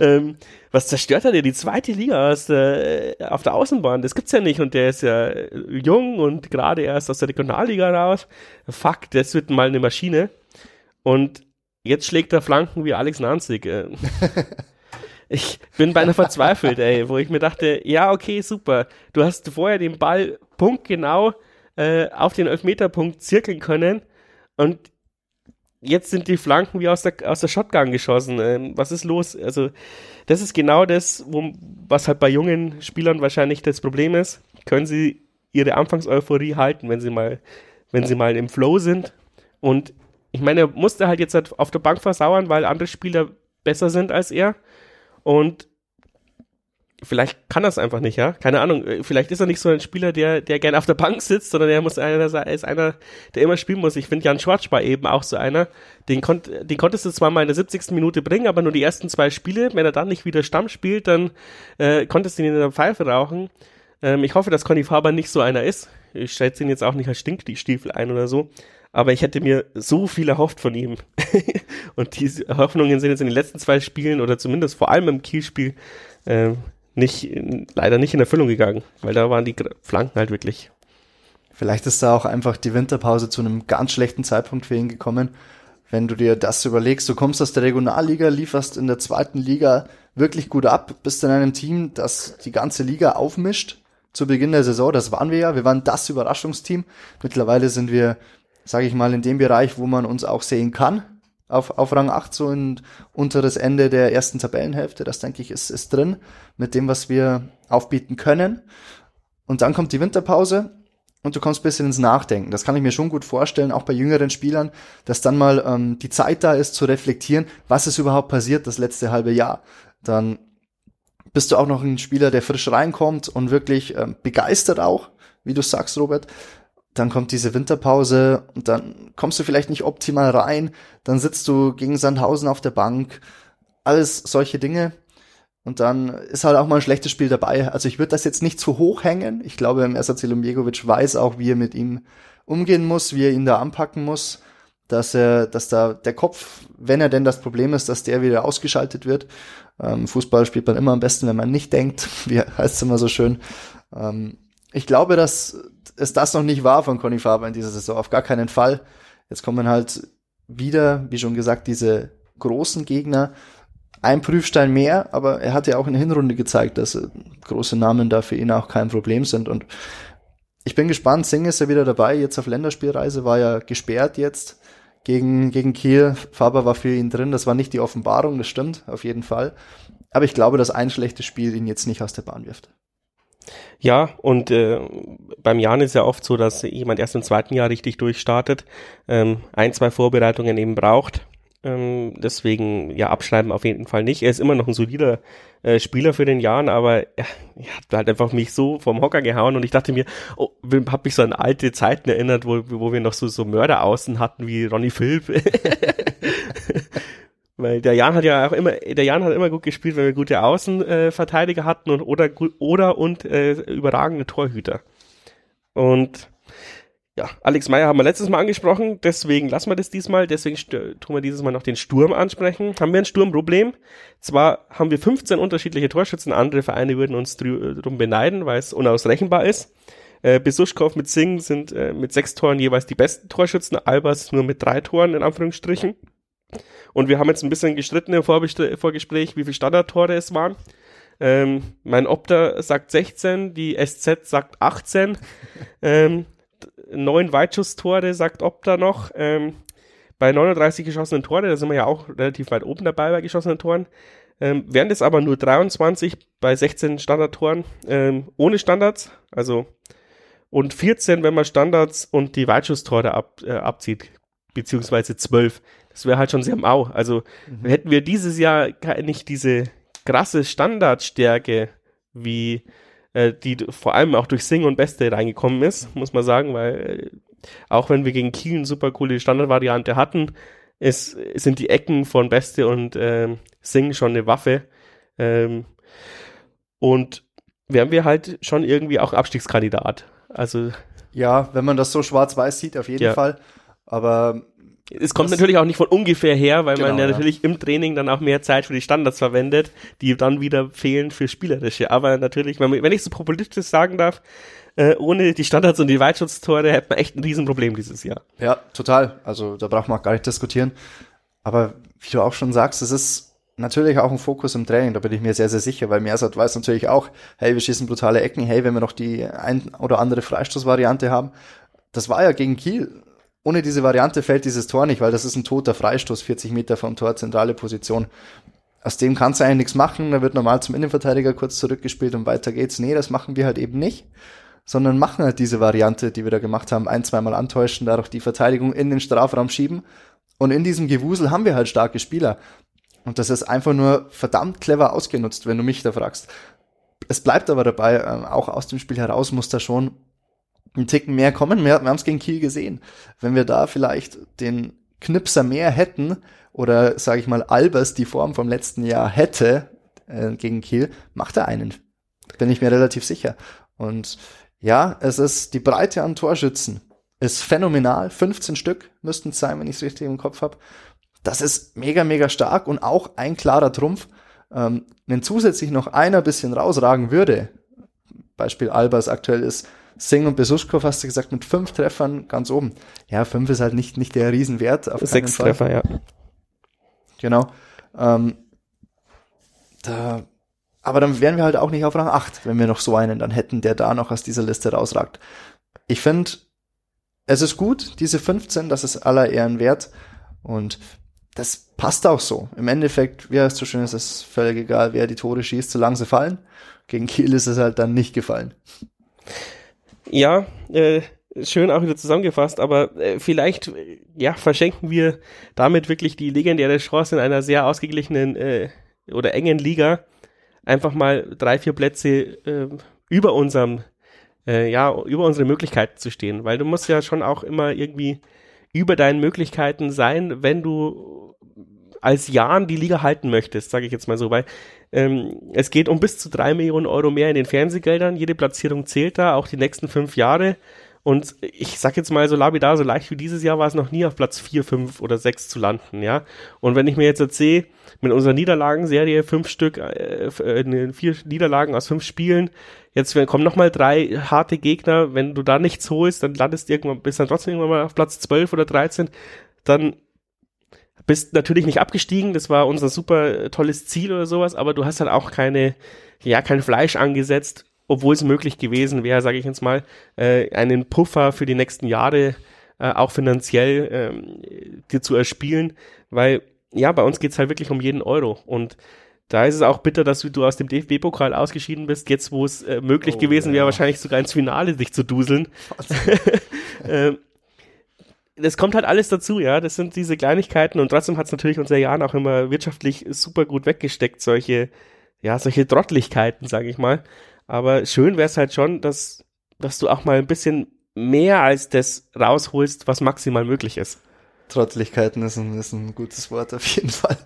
A: ähm, was zerstört er dir? Die zweite Liga der, äh, auf der Außenbahn, das gibt's ja nicht. Und der ist ja äh, jung und gerade erst aus der Regionalliga raus. Fuck, das wird mal eine Maschine. Und jetzt schlägt er Flanken wie Alex Nanzig. Äh. ich bin beinahe verzweifelt, ey, wo ich mir dachte, ja, okay, super. Du hast vorher den Ball punktgenau äh, auf den Elfmeterpunkt zirkeln können und jetzt sind die Flanken wie aus der, aus der Shotgun geschossen. Ähm, was ist los? Also, das ist genau das, wo, was halt bei jungen Spielern wahrscheinlich das Problem ist. Können sie ihre Anfangseuphorie halten, wenn sie mal, wenn sie mal im Flow sind? Und ich meine, er musste halt jetzt halt auf der Bank versauern, weil andere Spieler besser sind als er. Und vielleicht kann es einfach nicht, ja. Keine Ahnung. Äh, vielleicht ist er nicht so ein Spieler, der, der gerne auf der Bank sitzt, sondern er muss einer sein, ist einer, der immer spielen muss. Ich finde Jan Schwarz war eben auch so einer. Den, konnt, den konntest du zwar mal in der 70. Minute bringen, aber nur die ersten zwei Spiele. Wenn er dann nicht wieder Stamm spielt, dann äh, konntest du ihn in der Pfeife rauchen. Ähm, ich hoffe, dass Conny Faber nicht so einer ist. Ich schätze ihn jetzt auch nicht als Stinkstiefel ein oder so. Aber ich hätte mir so viel erhofft von ihm. Und diese Hoffnungen sind jetzt in den letzten zwei Spielen oder zumindest vor allem im Kielspiel äh, nicht, leider nicht in Erfüllung gegangen, weil da waren die Flanken halt wirklich.
B: Vielleicht ist da auch einfach die Winterpause zu einem ganz schlechten Zeitpunkt für ihn gekommen. Wenn du dir das überlegst, du kommst aus der Regionalliga, lieferst in der zweiten Liga wirklich gut ab, bist in einem Team, das die ganze Liga aufmischt zu Beginn der Saison. Das waren wir ja. Wir waren das Überraschungsteam. Mittlerweile sind wir, sage ich mal, in dem Bereich, wo man uns auch sehen kann auf, auf Rang 8 so in unteres Ende der ersten Tabellenhälfte. Das denke ich ist, ist drin mit dem, was wir aufbieten können. Und dann kommt die Winterpause und du kommst ein bisschen ins Nachdenken. Das kann ich mir schon gut vorstellen, auch bei jüngeren Spielern, dass dann mal ähm, die Zeit da ist zu reflektieren, was ist überhaupt passiert das letzte halbe Jahr. Dann bist du auch noch ein Spieler, der frisch reinkommt und wirklich ähm, begeistert auch, wie du sagst, Robert dann kommt diese Winterpause und dann kommst du vielleicht nicht optimal rein, dann sitzt du gegen Sandhausen auf der Bank, alles solche Dinge. Und dann ist halt auch mal ein schlechtes Spiel dabei. Also ich würde das jetzt nicht zu hoch hängen. Ich glaube, Ersatz Ilumjegovic weiß auch, wie er mit ihm umgehen muss, wie er ihn da anpacken muss, dass er, dass da der Kopf, wenn er denn das Problem ist, dass der wieder ausgeschaltet wird. Ähm, Fußball spielt man immer am besten, wenn man nicht denkt, wie heißt es immer so schön. Ähm, ich glaube, dass es das noch nicht war von Conny Faber in dieser Saison, auf gar keinen Fall. Jetzt kommen halt wieder, wie schon gesagt, diese großen Gegner. Ein Prüfstein mehr, aber er hat ja auch in der Hinrunde gezeigt, dass äh, große Namen da für ihn auch kein Problem sind. Und ich bin gespannt, Singh ist ja wieder dabei, jetzt auf Länderspielreise, war ja gesperrt jetzt gegen, gegen Kiel. Faber war für ihn drin, das war nicht die Offenbarung, das stimmt, auf jeden Fall. Aber ich glaube, dass ein schlechtes Spiel ihn jetzt nicht aus der Bahn wirft.
A: Ja, und äh, beim Jan ist ja oft so, dass jemand erst im zweiten Jahr richtig durchstartet, ähm, ein, zwei Vorbereitungen eben braucht. Ähm, deswegen, ja, abschreiben auf jeden Fall nicht. Er ist immer noch ein solider äh, Spieler für den Jahren, aber ja, er hat halt einfach mich so vom Hocker gehauen und ich dachte mir, oh, hab mich so an alte Zeiten erinnert, wo, wo wir noch so, so Mörder außen hatten wie Ronny Philipp. Weil der Jan hat ja auch immer, der Jan hat immer gut gespielt, wenn wir gute Außenverteidiger hatten und oder oder und äh, überragende Torhüter. Und ja, Alex Meyer haben wir letztes Mal angesprochen, deswegen lassen wir das diesmal, deswegen tun wir dieses Mal noch den Sturm ansprechen. Haben wir ein Sturmproblem? Zwar haben wir 15 unterschiedliche Torschützen, andere Vereine würden uns drum beneiden, weil es unausrechenbar ist. Äh, Besuschkow mit Singh sind äh, mit sechs Toren jeweils die besten Torschützen, Albers nur mit drei Toren in Anführungsstrichen. Und wir haben jetzt ein bisschen gestritten im Vorgespräch, wie viele Standardtore es waren. Ähm, mein Opta sagt 16, die SZ sagt 18. ähm, neun Weitschusstore, sagt Opta noch. Ähm, bei 39 geschossenen Tore, da sind wir ja auch relativ weit oben dabei bei geschossenen Toren. Ähm, wären das aber nur 23 bei 16 Standardtoren ähm, ohne Standards, also und 14, wenn man Standards und die Weitschusstore ab, äh, abzieht, beziehungsweise 12. Das wäre halt schon sehr mau. Also mhm. hätten wir dieses Jahr nicht diese krasse Standardstärke wie äh, die vor allem auch durch Sing und Beste reingekommen ist, muss man sagen, weil äh, auch wenn wir gegen Kiel eine super coole Standardvariante hatten, ist, sind die Ecken von Beste und ähm, Sing schon eine Waffe. Ähm, und wären wir halt schon irgendwie auch Abstiegskandidat. Also
B: ja, wenn man das so schwarz-weiß sieht, auf jeden ja. Fall. Aber
A: es kommt das, natürlich auch nicht von ungefähr her, weil genau, man ja, ja, natürlich im Training dann auch mehr Zeit für die Standards verwendet, die dann wieder fehlen für Spielerische. Aber natürlich, wenn, ich so populistisch sagen darf, äh, ohne die Standards und die Weitschutztore hätte man echt ein Riesenproblem dieses Jahr.
B: Ja, total. Also da braucht man auch gar nicht diskutieren. Aber wie du auch schon sagst, es ist natürlich auch ein Fokus im Training, da bin ich mir sehr, sehr sicher, weil Mersat weiß natürlich auch, hey, wir schießen brutale Ecken, hey, wenn wir noch die ein oder andere Freistoßvariante haben. Das war ja gegen Kiel ohne diese Variante fällt dieses Tor nicht, weil das ist ein toter Freistoß, 40 Meter vom Tor, zentrale Position. Aus dem kannst du eigentlich nichts machen. Da wird normal zum Innenverteidiger kurz zurückgespielt und weiter geht's. Nee, das machen wir halt eben nicht, sondern machen halt diese Variante, die wir da gemacht haben, ein, zweimal antäuschen, dadurch die Verteidigung in den Strafraum schieben. Und in diesem Gewusel haben wir halt starke Spieler. Und das ist einfach nur verdammt clever ausgenutzt, wenn du mich da fragst. Es bleibt aber dabei, äh, auch aus dem Spiel heraus muss da schon einen Ticken mehr kommen. Wir, wir haben es gegen Kiel gesehen. Wenn wir da vielleicht den Knipser mehr hätten oder sage ich mal Albers die Form vom letzten Jahr hätte äh, gegen Kiel, macht er einen. Bin ich mir relativ sicher. Und ja, es ist die Breite an Torschützen ist phänomenal. 15 Stück müssten es sein, wenn ich es richtig im Kopf habe. Das ist mega, mega stark und auch ein klarer Trumpf. Ähm, wenn zusätzlich noch einer bisschen rausragen würde, Beispiel Albers aktuell ist Singh und Besuschkow hast du gesagt, mit fünf Treffern ganz oben. Ja, fünf ist halt nicht, nicht der Riesenwert.
A: Auf Sechs Treffer, ja.
B: Genau. Ähm, da, aber dann wären wir halt auch nicht auf Rang 8, wenn wir noch so einen dann hätten, der da noch aus dieser Liste rausragt. Ich finde, es ist gut, diese 15, das ist aller Ehren wert. Und das passt auch so. Im Endeffekt, wie heißt so schön, ist es völlig egal, wer die Tore schießt, solange sie fallen. Gegen Kiel ist es halt dann nicht gefallen.
A: Ja, äh, schön auch wieder zusammengefasst, aber äh, vielleicht ja verschenken wir damit wirklich die legendäre Chance in einer sehr ausgeglichenen äh, oder engen Liga einfach mal drei vier Plätze äh, über unserem äh, ja über unsere Möglichkeiten zu stehen, weil du musst ja schon auch immer irgendwie über deinen Möglichkeiten sein, wenn du als Jahren die Liga halten möchtest, sage ich jetzt mal so, weil ähm, es geht um bis zu drei Millionen Euro mehr in den Fernsehgeldern. Jede Platzierung zählt da, auch die nächsten fünf Jahre. Und ich sag jetzt mal so labidar, so leicht wie dieses Jahr war es noch nie auf Platz vier, fünf oder sechs zu landen, ja. Und wenn ich mir jetzt erzähle, mit unserer Niederlagenserie fünf Stück, äh, äh vier Niederlagen aus fünf Spielen, jetzt kommen nochmal drei harte Gegner, wenn du da nichts holst, dann landest du irgendwann, bist dann trotzdem irgendwann mal auf Platz zwölf oder dreizehn, dann bist natürlich nicht abgestiegen, das war unser super tolles Ziel oder sowas, aber du hast halt auch keine, ja, kein Fleisch angesetzt, obwohl es möglich gewesen wäre, sage ich jetzt mal, äh, einen Puffer für die nächsten Jahre äh, auch finanziell ähm, dir zu erspielen, weil ja, bei uns geht's halt wirklich um jeden Euro und da ist es auch bitter, dass du aus dem DFB-Pokal ausgeschieden bist, jetzt wo es äh, möglich oh, gewesen wäre, wahrscheinlich sogar ins Finale dich zu duseln. ähm, das kommt halt alles dazu, ja. Das sind diese Kleinigkeiten und trotzdem hat es natürlich unser Jan auch immer wirtschaftlich super gut weggesteckt, solche, ja, solche Trottlichkeiten, sage ich mal. Aber schön wäre es halt schon, dass, dass du auch mal ein bisschen mehr als das rausholst, was maximal möglich ist.
B: Trottlichkeiten ist ein, ist ein gutes Wort auf jeden Fall.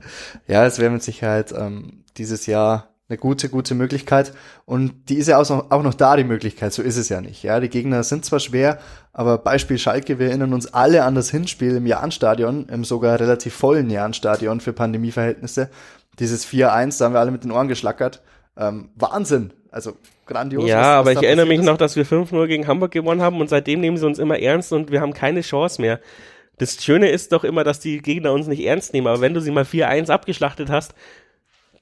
B: Ja, es wäre mit Sicherheit ähm, dieses Jahr eine gute, gute Möglichkeit. Und die ist ja auch noch, auch noch da, die Möglichkeit. So ist es ja nicht. Ja, die Gegner sind zwar schwer, aber Beispiel Schalke, wir erinnern uns alle an das Hinspiel im Jahnstadion, im sogar relativ vollen Jahnstadion für Pandemieverhältnisse. Dieses 4-1, da haben wir alle mit den Ohren geschlackert. Ähm, Wahnsinn. Also grandios.
A: Ja, was, was aber ich erinnere mich ist. noch, dass wir 5-0 gegen Hamburg gewonnen haben und seitdem nehmen sie uns immer ernst und wir haben keine Chance mehr. Das Schöne ist doch immer, dass die Gegner uns nicht ernst nehmen, aber wenn du sie mal 4-1 abgeschlachtet hast,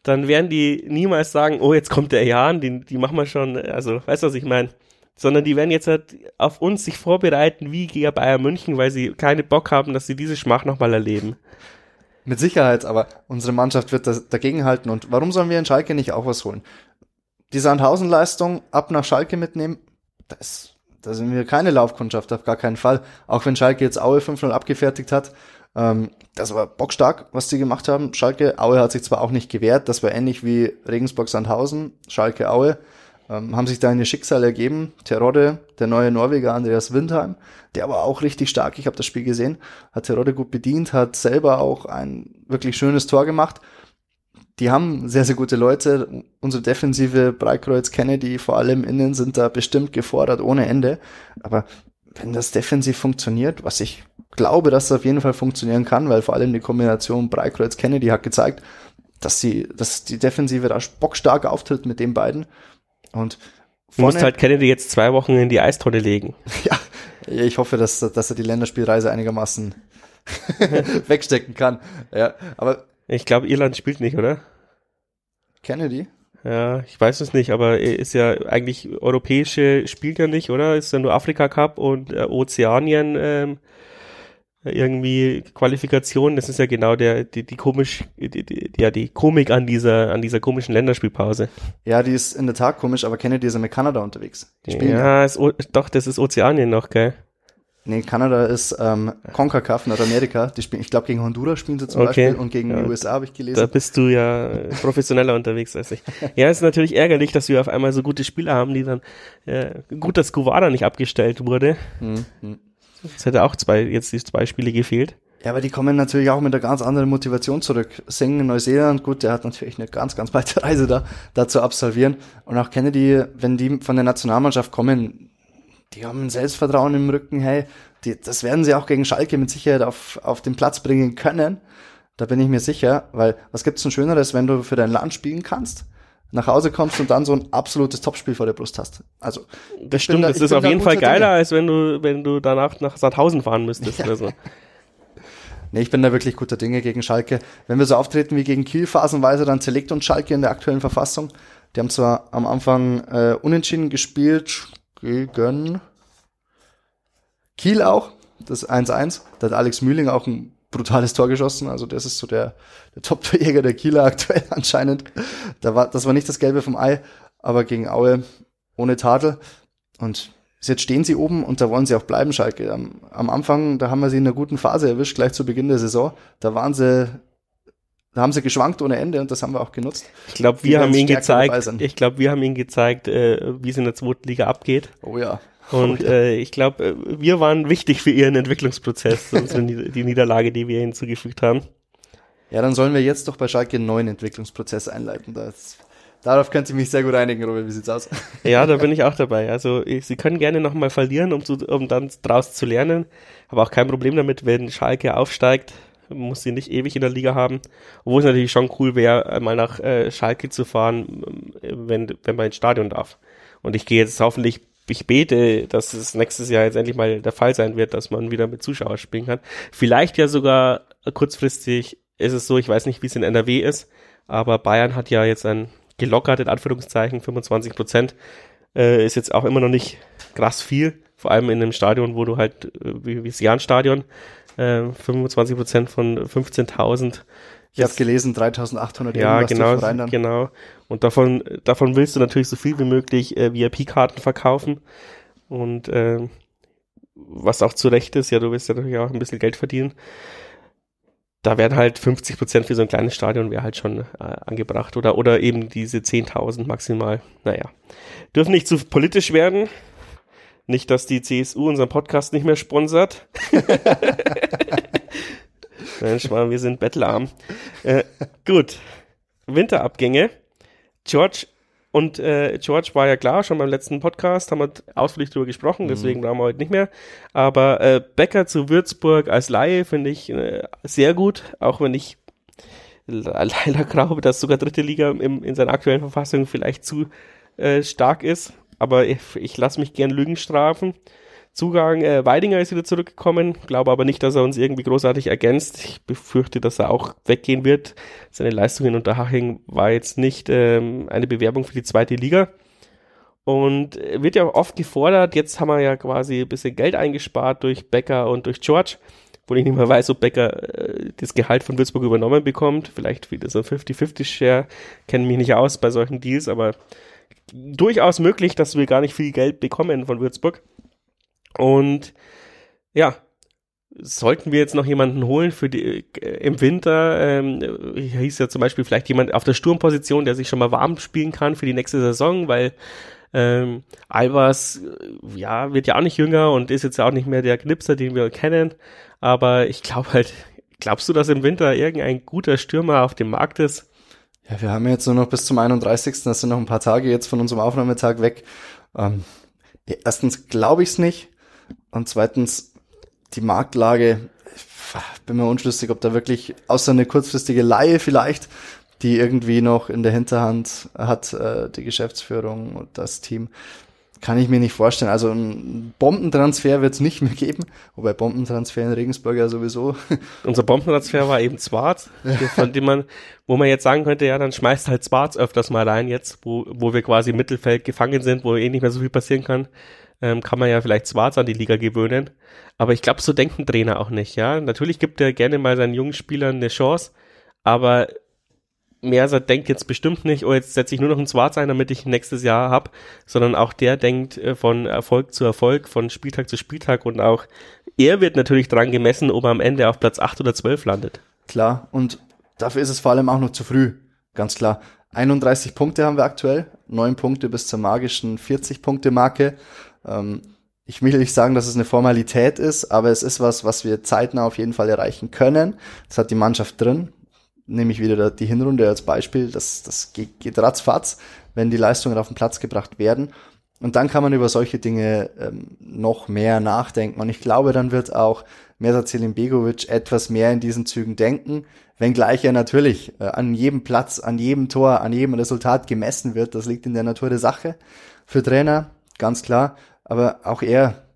A: dann werden die niemals sagen, oh, jetzt kommt der Jan, die, die machen wir schon, also, weißt du, was ich meine? Sondern die werden jetzt halt auf uns sich vorbereiten wie gegen Bayern München, weil sie keine Bock haben, dass sie diese Schmach nochmal erleben.
B: Mit Sicherheit, aber unsere Mannschaft wird das dagegenhalten und warum sollen wir in Schalke nicht auch was holen? Die Sandhausen-Leistung ab nach Schalke mitnehmen, das, da sind wir keine Laufkundschaft, auf gar keinen Fall. Auch wenn Schalke jetzt Aue 5-0 abgefertigt hat, ähm, das war bockstark, was die gemacht haben. Schalke, Aue hat sich zwar auch nicht gewehrt, das war ähnlich wie Regensburg-Sandhausen, Schalke, Aue, ähm, haben sich da in ihr Schicksal ergeben. Terodde, der neue Norweger Andreas Windheim, der war auch richtig stark, ich habe das Spiel gesehen, hat Terodde gut bedient, hat selber auch ein wirklich schönes Tor gemacht. Die haben sehr, sehr gute Leute. Unsere Defensive, Breitkreuz, Kennedy, vor allem innen, sind da bestimmt gefordert ohne Ende. Aber wenn das defensiv funktioniert, was ich glaube, dass das auf jeden Fall funktionieren kann, weil vor allem die Kombination Breitkreuz-Kennedy hat gezeigt, dass sie, dass die Defensive da bockstark auftritt mit den beiden. Und
A: Du musst halt Kennedy jetzt zwei Wochen in die Eistonne legen.
B: Ja, ich hoffe, dass, dass er die Länderspielreise einigermaßen wegstecken kann. Ja, aber.
A: Ich glaube, Irland spielt nicht, oder?
B: Kennedy?
A: Ja, ich weiß es nicht, aber er ist ja eigentlich europäische spielt er nicht, oder? Ist ja nur Afrika Cup und äh, Ozeanien ähm, irgendwie Qualifikation. Das ist ja genau der die, die komisch die, die, ja die Komik an dieser an dieser komischen Länderspielpause.
B: Ja, die ist in der Tat komisch, aber Kennedy ist ja mit Kanada unterwegs.
A: Die spielen ja, ja. Ist, doch, das ist Ozeanien noch, gell?
B: Nee, Kanada ist ähm, CONCACAF, Nordamerika. Die spielen, ich glaube, gegen Honduras spielen sie zum okay. Beispiel und gegen ja. die USA habe ich gelesen.
A: Da bist du ja professioneller unterwegs als ich. Ja, ist natürlich ärgerlich, dass wir auf einmal so gute Spieler haben, die dann äh, gut, dass Kuvada nicht abgestellt wurde. Mhm. Es hätte auch zwei, jetzt die zwei Spiele gefehlt.
B: Ja, aber die kommen natürlich auch mit einer ganz anderen Motivation zurück. Singen in Neuseeland, gut, der hat natürlich eine ganz, ganz weite Reise da, da zu absolvieren. Und auch Kennedy, wenn die von der Nationalmannschaft kommen, die haben ein Selbstvertrauen im Rücken, hey, die, das werden sie auch gegen Schalke mit Sicherheit auf, auf den Platz bringen können. Da bin ich mir sicher, weil was gibt's denn Schöneres, wenn du für dein Land spielen kannst, nach Hause kommst und dann so ein absolutes Topspiel vor der Brust hast. Also
A: das stimmt, da, das ist auf jeden Fall geiler, Dinge. als wenn du wenn du danach nach Sandhausen fahren müsstest ja. oder so.
B: Nee, ich bin da wirklich guter Dinge gegen Schalke. Wenn wir so auftreten wie gegen Kiel phasenweise, dann zerlegt uns Schalke in der aktuellen Verfassung. Die haben zwar am Anfang äh, unentschieden gespielt gegen Kiel auch, das 1-1. Da hat Alex Mühling auch ein brutales Tor geschossen. Also das ist so der, der Top-Torjäger der Kieler aktuell anscheinend. Da war, das war nicht das Gelbe vom Ei, aber gegen Aue ohne Tadel. Und jetzt stehen sie oben und da wollen sie auch bleiben, Schalke. Am, am Anfang, da haben wir sie in einer guten Phase erwischt, gleich zu Beginn der Saison. Da waren sie da haben sie geschwankt ohne Ende und das haben wir auch genutzt.
A: Ich glaube, wir haben ihnen gezeigt, ich glaube, wir haben ihnen gezeigt, äh, wie es in der zweiten Liga abgeht.
B: Oh ja.
A: Und
B: oh
A: äh, ich glaube, äh, wir waren wichtig für ihren Entwicklungsprozess, also die Niederlage, die wir hinzugefügt haben.
B: Ja, dann sollen wir jetzt doch bei Schalke einen neuen Entwicklungsprozess einleiten. Das, darauf könnte ich mich sehr gut einigen, Robert. Wie sieht's aus?
A: Ja, da bin ich auch dabei. Also ich, Sie können gerne nochmal verlieren, um, zu, um dann draus zu lernen. Aber auch kein Problem damit, wenn Schalke aufsteigt muss sie nicht ewig in der Liga haben. Obwohl es natürlich schon cool wäre, mal nach äh, Schalke zu fahren, wenn, wenn man ins Stadion darf. Und ich gehe jetzt hoffentlich, ich bete, dass es nächstes Jahr jetzt endlich mal der Fall sein wird, dass man wieder mit Zuschauern spielen kann. Vielleicht ja sogar kurzfristig ist es so, ich weiß nicht, wie es in NRW ist, aber Bayern hat ja jetzt ein gelockert, in Anführungszeichen, 25 Prozent, äh, ist jetzt auch immer noch nicht krass viel, vor allem in einem Stadion, wo du halt, äh, wie, wie das Jahn-Stadion, 25 äh, Prozent von 15.000.
B: Ich habe gelesen, 3.800
A: Ja, genau, genau. Und davon, davon willst du natürlich so viel wie möglich äh, VIP-Karten verkaufen. Und äh, was auch zu Recht ist, ja, du willst ja natürlich auch ein bisschen Geld verdienen. Da werden halt 50 Prozent für so ein kleines Stadion wäre halt schon äh, angebracht oder, oder eben diese 10.000 maximal. Naja, dürfen nicht zu politisch werden. Nicht, dass die CSU unseren Podcast nicht mehr sponsert. Mensch, mal, wir sind bettelarm. Äh, gut. Winterabgänge. George und äh, George war ja klar, schon beim letzten Podcast haben wir ausführlich darüber gesprochen, mhm. deswegen brauchen wir heute nicht mehr. Aber äh, Becker zu Würzburg als Laie finde ich äh, sehr gut, auch wenn ich leider glaube, dass sogar dritte Liga im, in seiner aktuellen Verfassung vielleicht zu äh, stark ist. Aber ich, ich lasse mich gern Lügen strafen. Zugang, äh, Weidinger ist wieder zurückgekommen, glaube aber nicht, dass er uns irgendwie großartig ergänzt. Ich befürchte, dass er auch weggehen wird. Seine Leistungen unter Haching war jetzt nicht ähm, eine Bewerbung für die zweite Liga. Und wird ja oft gefordert, jetzt haben wir ja quasi ein bisschen Geld eingespart durch Becker und durch George, wo ich nicht mehr weiß, ob Becker äh, das Gehalt von Würzburg übernommen bekommt. Vielleicht wieder so ein 50-50-Share, kenne mich nicht aus bei solchen Deals, aber durchaus möglich, dass wir gar nicht viel Geld bekommen von Würzburg. Und ja, sollten wir jetzt noch jemanden holen für die äh, im Winter, ähm, hieß ja zum Beispiel vielleicht jemand auf der Sturmposition, der sich schon mal warm spielen kann für die nächste Saison, weil ähm, Albers äh, ja wird ja auch nicht jünger und ist jetzt auch nicht mehr der Knipser, den wir kennen. Aber ich glaube halt, glaubst du, dass im Winter irgendein guter Stürmer auf dem Markt ist?
B: Ja, wir haben jetzt nur noch bis zum 31. Das sind noch ein paar Tage jetzt von unserem Aufnahmetag weg. Ähm, erstens glaube ich es nicht. Und zweitens, die Marktlage, ich bin mir unschlüssig, ob da wirklich, außer eine kurzfristige Laie vielleicht, die irgendwie noch in der Hinterhand hat, äh, die Geschäftsführung und das Team, kann ich mir nicht vorstellen. Also ein Bombentransfer wird es nicht mehr geben, wobei Bombentransfer in Regensburg ja sowieso.
A: Unser Bombentransfer war eben Zwarz, von dem man, wo man jetzt sagen könnte, ja, dann schmeißt halt Zwarz öfters mal rein jetzt, wo, wo wir quasi im Mittelfeld gefangen sind, wo eh nicht mehr so viel passieren kann ähm, kann man ja vielleicht Schwarz an die Liga gewöhnen. Aber ich glaube, so denkt ein Trainer auch nicht, ja. Natürlich gibt er gerne mal seinen jungen Spielern eine Chance, aber Merser denkt jetzt bestimmt nicht, oh, jetzt setze ich nur noch einen Schwarz ein, damit ich nächstes Jahr hab, sondern auch der denkt äh, von Erfolg zu Erfolg, von Spieltag zu Spieltag und auch er wird natürlich dran gemessen, ob er am Ende auf Platz 8 oder 12 landet.
B: Klar, und dafür ist es vor allem auch noch zu früh, ganz klar. 31 Punkte haben wir aktuell, 9 Punkte bis zur magischen 40 Punkte Marke. Ähm, ich will nicht sagen, dass es eine Formalität ist, aber es ist was, was wir zeitnah auf jeden Fall erreichen können. Das hat die Mannschaft drin. Nehme ich wieder die Hinrunde als Beispiel. Das, das geht, geht ratzfatz, wenn die Leistungen auf den Platz gebracht werden. Und dann kann man über solche Dinge ähm, noch mehr nachdenken. Und ich glaube, dann wird auch Mersat Begovic etwas mehr in diesen Zügen denken, wenngleich er natürlich äh, an jedem Platz, an jedem Tor, an jedem Resultat gemessen wird. Das liegt in der Natur der Sache. Für Trainer, ganz klar. Aber auch er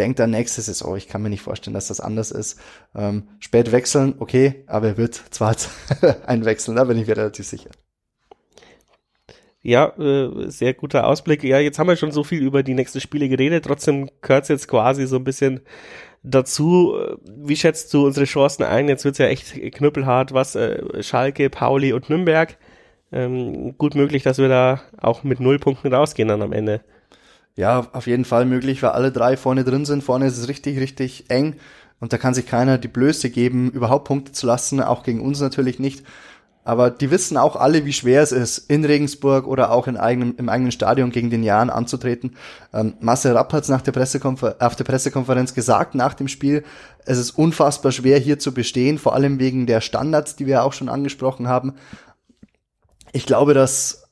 B: denkt an nächste Saison. Ich kann mir nicht vorstellen, dass das anders ist. Ähm, spät wechseln, okay, aber er wird zwar einwechseln, da bin ich mir relativ sicher.
A: Ja, äh, sehr guter Ausblick. Ja, jetzt haben wir schon so viel über die nächsten Spiele geredet. Trotzdem gehört jetzt quasi so ein bisschen dazu. Wie schätzt du unsere Chancen ein? Jetzt wird's ja echt knüppelhart, was äh, Schalke, Pauli und Nürnberg. Ähm, gut möglich, dass wir da auch mit null Punkten rausgehen dann am Ende.
B: Ja, auf jeden Fall möglich, weil alle drei vorne drin sind. Vorne ist es richtig, richtig eng und da kann sich keiner die Blöße geben, überhaupt Punkte zu lassen, auch gegen uns natürlich nicht. Aber die wissen auch alle, wie schwer es ist, in Regensburg oder auch in eigenem, im eigenen Stadion gegen den Jahren anzutreten. Ähm, Marcel Rapp hat es nach der Pressekonfer auf der Pressekonferenz gesagt, nach dem Spiel, es ist unfassbar schwer hier zu bestehen, vor allem wegen der Standards, die wir auch schon angesprochen haben. Ich glaube, dass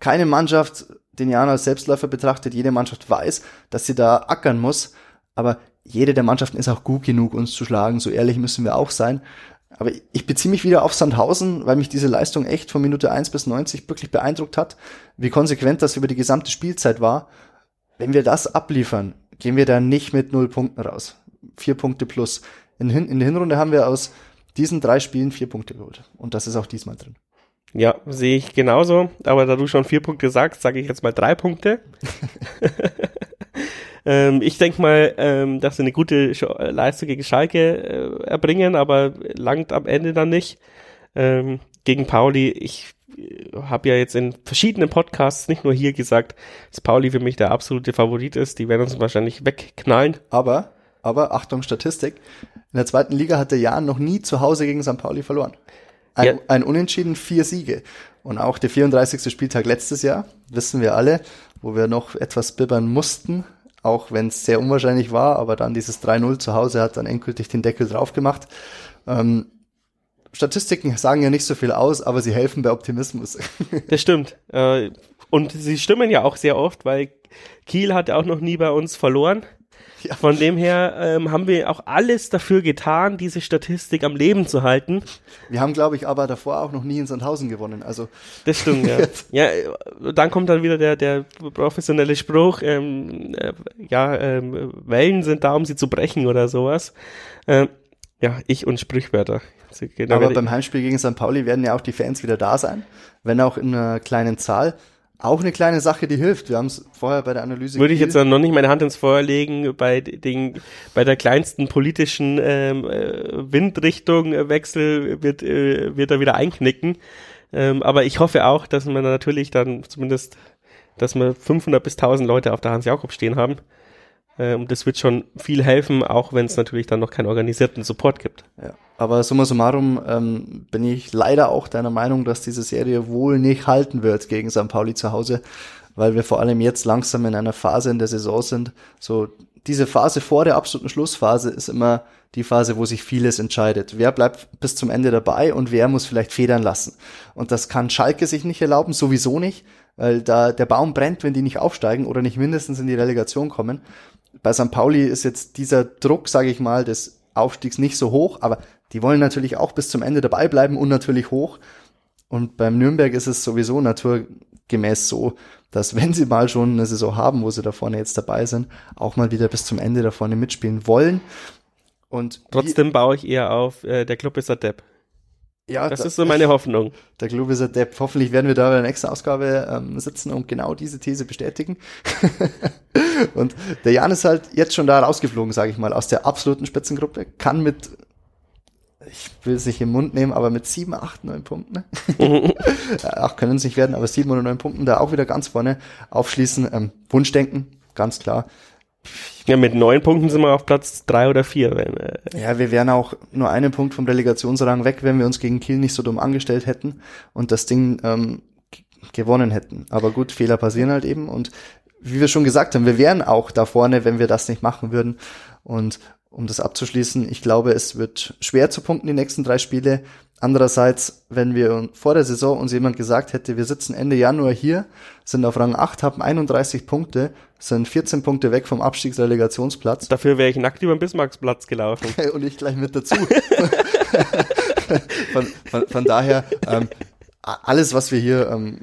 B: keine Mannschaft den Jan als Selbstläufer betrachtet, jede Mannschaft weiß, dass sie da ackern muss, aber jede der Mannschaften ist auch gut genug, uns zu schlagen, so ehrlich müssen wir auch sein. Aber ich beziehe mich wieder auf Sandhausen, weil mich diese Leistung echt von Minute 1 bis 90 wirklich beeindruckt hat, wie konsequent das über die gesamte Spielzeit war. Wenn wir das abliefern, gehen wir da nicht mit null Punkten raus. Vier Punkte plus. In, in der Hinrunde haben wir aus diesen drei Spielen vier Punkte geholt. Und das ist auch diesmal drin.
A: Ja, sehe ich genauso. Aber da du schon vier Punkte sagst, sage ich jetzt mal drei Punkte. ähm, ich denke mal, ähm, dass sie eine gute Leistung gegen Schalke äh, erbringen, aber langt am Ende dann nicht. Ähm, gegen Pauli, ich äh, habe ja jetzt in verschiedenen Podcasts, nicht nur hier gesagt, dass Pauli für mich der absolute Favorit ist. Die werden uns wahrscheinlich wegknallen.
B: Aber Aber Achtung, Statistik. In der zweiten Liga hat der Jan noch nie zu Hause gegen St. Pauli verloren. Ein, ja. ein Unentschieden, vier Siege. Und auch der 34. Spieltag letztes Jahr, wissen wir alle, wo wir noch etwas bibbern mussten, auch wenn es sehr unwahrscheinlich war, aber dann dieses 3-0 zu Hause hat dann endgültig den Deckel drauf gemacht. Ähm, Statistiken sagen ja nicht so viel aus, aber sie helfen bei Optimismus.
A: Das stimmt. Äh, und sie stimmen ja auch sehr oft, weil Kiel hat auch noch nie bei uns verloren. Ja. Von dem her ähm, haben wir auch alles dafür getan, diese Statistik am Leben zu halten.
B: Wir haben, glaube ich, aber davor auch noch nie in Sandhausen gewonnen. Also
A: das stimmt, ja. ja, dann kommt dann wieder der, der professionelle Spruch, ähm, äh, ja, ähm, Wellen sind da, um sie zu brechen oder sowas. Ähm, ja, ich und Sprichwörter.
B: Genau aber beim Heimspiel gegen St. Pauli werden ja auch die Fans wieder da sein, wenn auch in einer kleinen Zahl. Auch eine kleine Sache, die hilft. Wir haben es vorher bei der Analyse.
A: Würde ich jetzt noch nicht meine Hand ins Feuer legen bei den, bei der kleinsten politischen ähm, äh, Windrichtungwechsel wird äh, wird er wieder einknicken. Ähm, aber ich hoffe auch, dass man natürlich dann zumindest, dass wir 500 bis 1000 Leute auf der Hans Jakob stehen haben. Ähm, das wird schon viel helfen, auch wenn es natürlich dann noch keinen organisierten Support gibt.
B: Ja. Aber summa summarum ähm, bin ich leider auch deiner Meinung, dass diese Serie wohl nicht halten wird gegen St. Pauli zu Hause, weil wir vor allem jetzt langsam in einer Phase in der Saison sind. So diese Phase vor der absoluten Schlussphase ist immer die Phase, wo sich vieles entscheidet. Wer bleibt bis zum Ende dabei und wer muss vielleicht federn lassen. Und das kann Schalke sich nicht erlauben, sowieso nicht, weil da der Baum brennt, wenn die nicht aufsteigen oder nicht mindestens in die Relegation kommen bei St. Pauli ist jetzt dieser Druck, sage ich mal, des Aufstiegs nicht so hoch, aber die wollen natürlich auch bis zum Ende dabei bleiben und natürlich hoch. Und beim Nürnberg ist es sowieso naturgemäß so, dass wenn sie mal schon eine Saison haben, wo sie da vorne jetzt dabei sind, auch mal wieder bis zum Ende da vorne mitspielen wollen.
A: Und trotzdem baue ich eher auf, äh, der Club ist der Depp. Ja, das da, ist so meine Hoffnung.
B: Der Club ist ein Depp. Hoffentlich werden wir da bei der nächsten Ausgabe ähm, sitzen und genau diese These bestätigen. und der Jan ist halt jetzt schon da rausgeflogen, sage ich mal, aus der absoluten Spitzengruppe. Kann mit, ich will es nicht im Mund nehmen, aber mit sieben, acht, neun Punkten, ne? ach, können es nicht werden, aber sieben oder neun Punkten da auch wieder ganz vorne aufschließen. Ähm, Wunschdenken, ganz klar.
A: Ja, mit neun Punkten sind wir auf Platz drei oder vier. Wenn,
B: äh ja, wir wären auch nur einen Punkt vom Relegationsrang weg, wenn wir uns gegen Kiel nicht so dumm angestellt hätten und das Ding ähm, gewonnen hätten. Aber gut, Fehler passieren halt eben und wie wir schon gesagt haben, wir wären auch da vorne, wenn wir das nicht machen würden. Und um das abzuschließen, ich glaube, es wird schwer zu punkten die nächsten drei Spiele. Andererseits, wenn wir vor der Saison uns jemand gesagt hätte, wir sitzen Ende Januar hier, sind auf Rang 8, haben 31 Punkte, sind 14 Punkte weg vom Abstiegsrelegationsplatz.
A: Dafür wäre ich nackt über den Bismarcksplatz gelaufen.
B: Und ich gleich mit dazu. von, von, von, daher, ähm, alles, was wir hier ähm,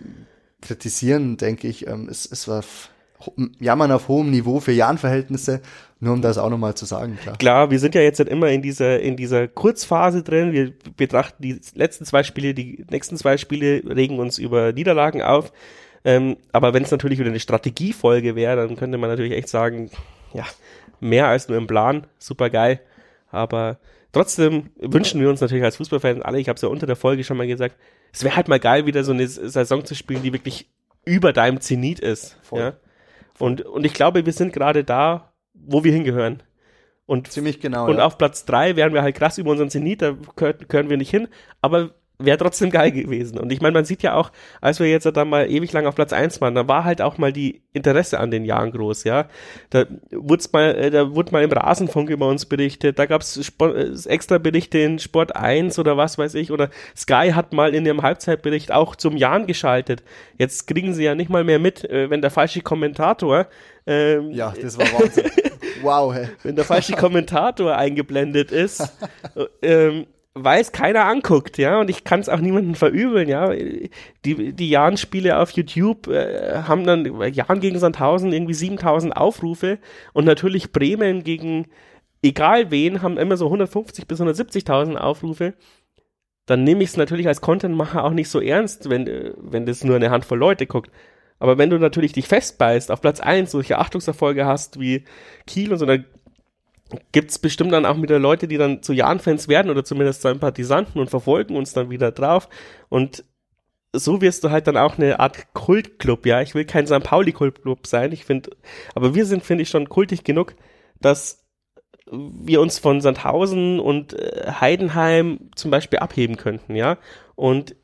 B: kritisieren, denke ich, ähm, ist, ist was Jammern auf hohem Niveau für Jahrenverhältnisse, nur um das auch nochmal zu sagen,
A: klar. Klar, wir sind ja jetzt immer in dieser, in dieser Kurzphase drin. Wir betrachten die letzten zwei Spiele, die nächsten zwei Spiele, regen uns über Niederlagen auf. Ähm, aber wenn es natürlich wieder eine Strategiefolge wäre, dann könnte man natürlich echt sagen, ja, mehr als nur im Plan, super geil. Aber trotzdem wünschen wir uns natürlich als Fußballfans alle, ich habe es ja unter der Folge schon mal gesagt, es wäre halt mal geil, wieder so eine Saison zu spielen, die wirklich über deinem Zenit ist. Voll. Ja? Und, und ich glaube, wir sind gerade da, wo wir hingehören. Und,
B: Ziemlich genau.
A: Und ja. auf Platz drei wären wir halt krass über unseren Zenit, da gehören wir nicht hin. Aber wäre trotzdem geil gewesen. Und ich meine, man sieht ja auch, als wir jetzt da mal ewig lang auf Platz eins waren, da war halt auch mal die Interesse an den Jahren groß, ja. Da wurde mal, äh, da wurde mal im Rasenfunk über uns berichtet, da gab es äh, extra Berichte in Sport 1 oder was weiß ich, oder Sky hat mal in ihrem Halbzeitbericht auch zum Jahren geschaltet. Jetzt kriegen sie ja nicht mal mehr mit, äh, wenn der falsche Kommentator
B: ähm, ja, das war Wahnsinn. wow,
A: hey. Wenn der falsche Kommentator eingeblendet ist, ähm, weil es keiner anguckt, ja, und ich kann es auch niemandem verübeln, ja. Die, die Jahn-Spiele auf YouTube äh, haben dann Jahn gegen Sandhausen irgendwie 7000 Aufrufe und natürlich Bremen gegen egal wen haben immer so 150 bis 170.000 Aufrufe. Dann nehme ich es natürlich als Contentmacher auch nicht so ernst, wenn, äh, wenn das nur eine Handvoll Leute guckt. Aber wenn du natürlich dich festbeißt, auf Platz 1 solche Achtungserfolge hast wie Kiel und so, dann gibt's bestimmt dann auch wieder Leute, die dann zu Jahren-Fans werden oder zumindest Sympathisanten und verfolgen uns dann wieder drauf. Und so wirst du halt dann auch eine Art Kultclub, ja. Ich will kein St. Pauli-Kultclub sein, ich finde, aber wir sind, finde ich, schon kultig genug, dass wir uns von Sandhausen und äh, Heidenheim zum Beispiel abheben könnten, ja. Und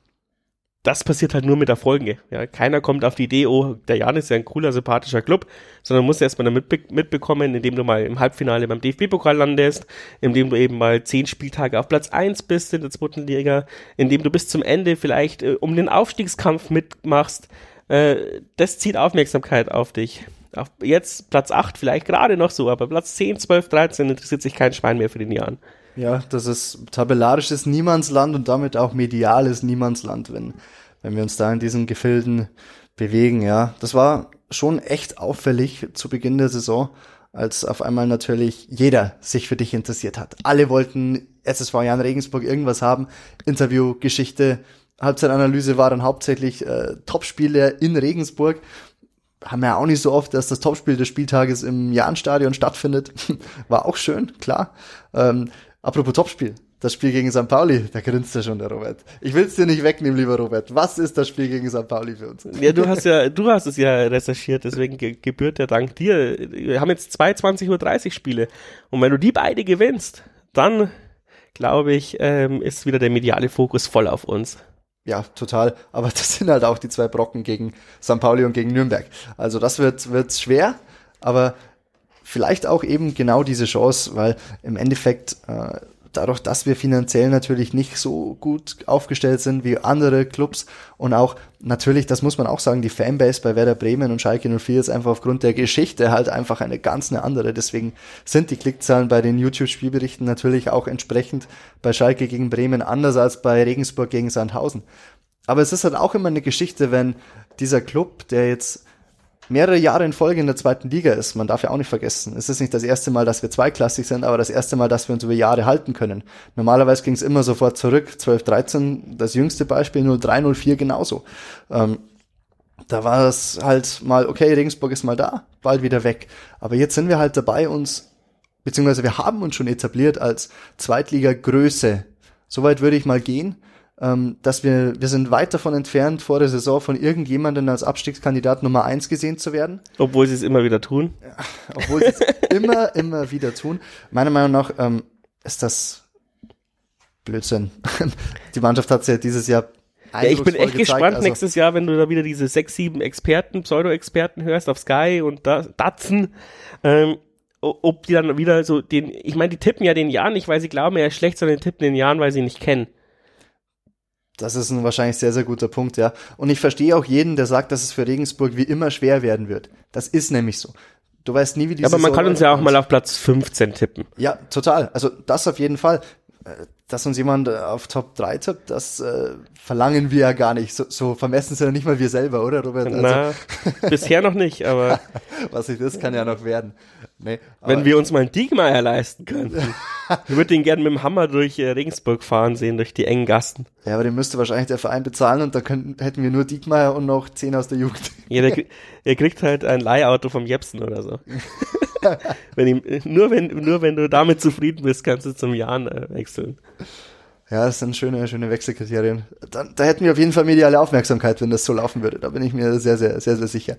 A: das passiert halt nur mit Erfolgen. Ja. Keiner kommt auf die Idee, oh, der Jan ist ja ein cooler, sympathischer Club, sondern musst erstmal damit mitbekommen, indem du mal im Halbfinale beim DFB-Pokal landest, indem du eben mal zehn Spieltage auf Platz eins bist in der zweiten Liga, indem du bis zum Ende vielleicht äh, um den Aufstiegskampf mitmachst. Äh, das zieht Aufmerksamkeit auf dich. Auf jetzt Platz acht vielleicht gerade noch so, aber Platz 10, 12, 13 interessiert sich kein Schwein mehr für den Jan.
B: Ja, das ist tabellarisches Niemandsland und damit auch mediales Niemandsland, wenn, wenn wir uns da in diesen Gefilden bewegen, ja. Das war schon echt auffällig zu Beginn der Saison, als auf einmal natürlich jeder sich für dich interessiert hat. Alle wollten SSV Jan Regensburg irgendwas haben. Interview, Geschichte, Halbzeitanalyse war dann hauptsächlich äh, Topspiele in Regensburg. Haben wir ja auch nicht so oft, dass das Topspiel des Spieltages im Jahnstadion stattfindet. war auch schön, klar. Ähm, Apropos Topspiel. Das Spiel gegen St. Pauli, da grinst ja schon der Robert. Ich will es dir nicht wegnehmen, lieber Robert. Was ist das Spiel gegen St. Pauli für uns?
A: Ja, du hast ja, du hast es ja recherchiert, deswegen ge gebührt der Dank dir. Wir haben jetzt zwei 20.30 Uhr Spiele. Und wenn du die beide gewinnst, dann, glaube ich, ähm, ist wieder der mediale Fokus voll auf uns.
B: Ja, total. Aber das sind halt auch die zwei Brocken gegen St. Pauli und gegen Nürnberg. Also das wird, wird schwer, aber vielleicht auch eben genau diese Chance, weil im Endeffekt äh, dadurch, dass wir finanziell natürlich nicht so gut aufgestellt sind wie andere Clubs und auch natürlich, das muss man auch sagen, die Fanbase bei Werder Bremen und Schalke 04 ist einfach aufgrund der Geschichte halt einfach eine ganz eine andere. Deswegen sind die Klickzahlen bei den YouTube-Spielberichten natürlich auch entsprechend bei Schalke gegen Bremen anders als bei Regensburg gegen Sandhausen. Aber es ist halt auch immer eine Geschichte, wenn dieser Club, der jetzt mehrere Jahre in Folge in der zweiten Liga ist. Man darf ja auch nicht vergessen. Es ist nicht das erste Mal, dass wir zweiklassig sind, aber das erste Mal, dass wir uns über Jahre halten können. Normalerweise ging es immer sofort zurück. 12, 13, das jüngste Beispiel, 03, 04 genauso. Ähm, da war es halt mal, okay, Regensburg ist mal da, bald wieder weg. Aber jetzt sind wir halt dabei, uns, beziehungsweise wir haben uns schon etabliert als Zweitliga-Größe. Soweit würde ich mal gehen ähm, dass wir, wir sind weit davon entfernt, vor der Saison von irgendjemandem als Abstiegskandidat Nummer eins gesehen zu werden.
A: Obwohl sie es immer wieder tun.
B: Ja, obwohl sie es immer, immer wieder tun. Meiner Meinung nach ähm, ist das Blödsinn. Die Mannschaft hat es ja dieses Jahr
A: ja, ich bin echt gezeigt, gespannt also nächstes Jahr, wenn du da wieder diese sechs, sieben Experten, Pseudo-Experten hörst auf Sky und da, Datsen, ähm, ob die dann wieder so den, ich meine, die tippen ja den Jahren nicht, weil sie glauben, er ist schlecht, sondern die tippen den Jahren, weil sie ihn nicht kennen.
B: Das ist ein wahrscheinlich sehr, sehr guter Punkt, ja. Und ich verstehe auch jeden, der sagt, dass es für Regensburg wie immer schwer werden wird. Das ist nämlich so. Du weißt nie, wie die
A: ja, Aber man kann uns ja auch mal auf Platz 15 tippen.
B: Ja, total. Also das auf jeden Fall. Äh, dass uns jemand äh, auf Top 3 tippt, das äh, verlangen wir ja gar nicht. So, so vermessen sind ja nicht mal wir selber, oder Robert?
A: Also, Na, bisher noch nicht, aber.
B: Was ich das kann ja noch werden.
A: Nee, Wenn wir uns mal einen Diegmeier leisten könnten. ich würde den gerne mit dem Hammer durch äh, Regensburg fahren sehen, durch die engen Gasten.
B: Ja, aber den müsste wahrscheinlich der Verein bezahlen und da könnten, hätten wir nur Diegmeier und noch zehn aus der Jugend.
A: ja, der, er kriegt halt ein Leihauto vom Jepsen oder so. wenn ihm, nur, wenn, nur wenn du damit zufrieden bist, kannst du zum Jahren äh, wechseln.
B: Ja, das sind schöne, schöne Wechselkriterien. Da, da hätten wir auf jeden Fall mediale Aufmerksamkeit, wenn das so laufen würde. Da bin ich mir sehr, sehr, sehr, sehr sicher.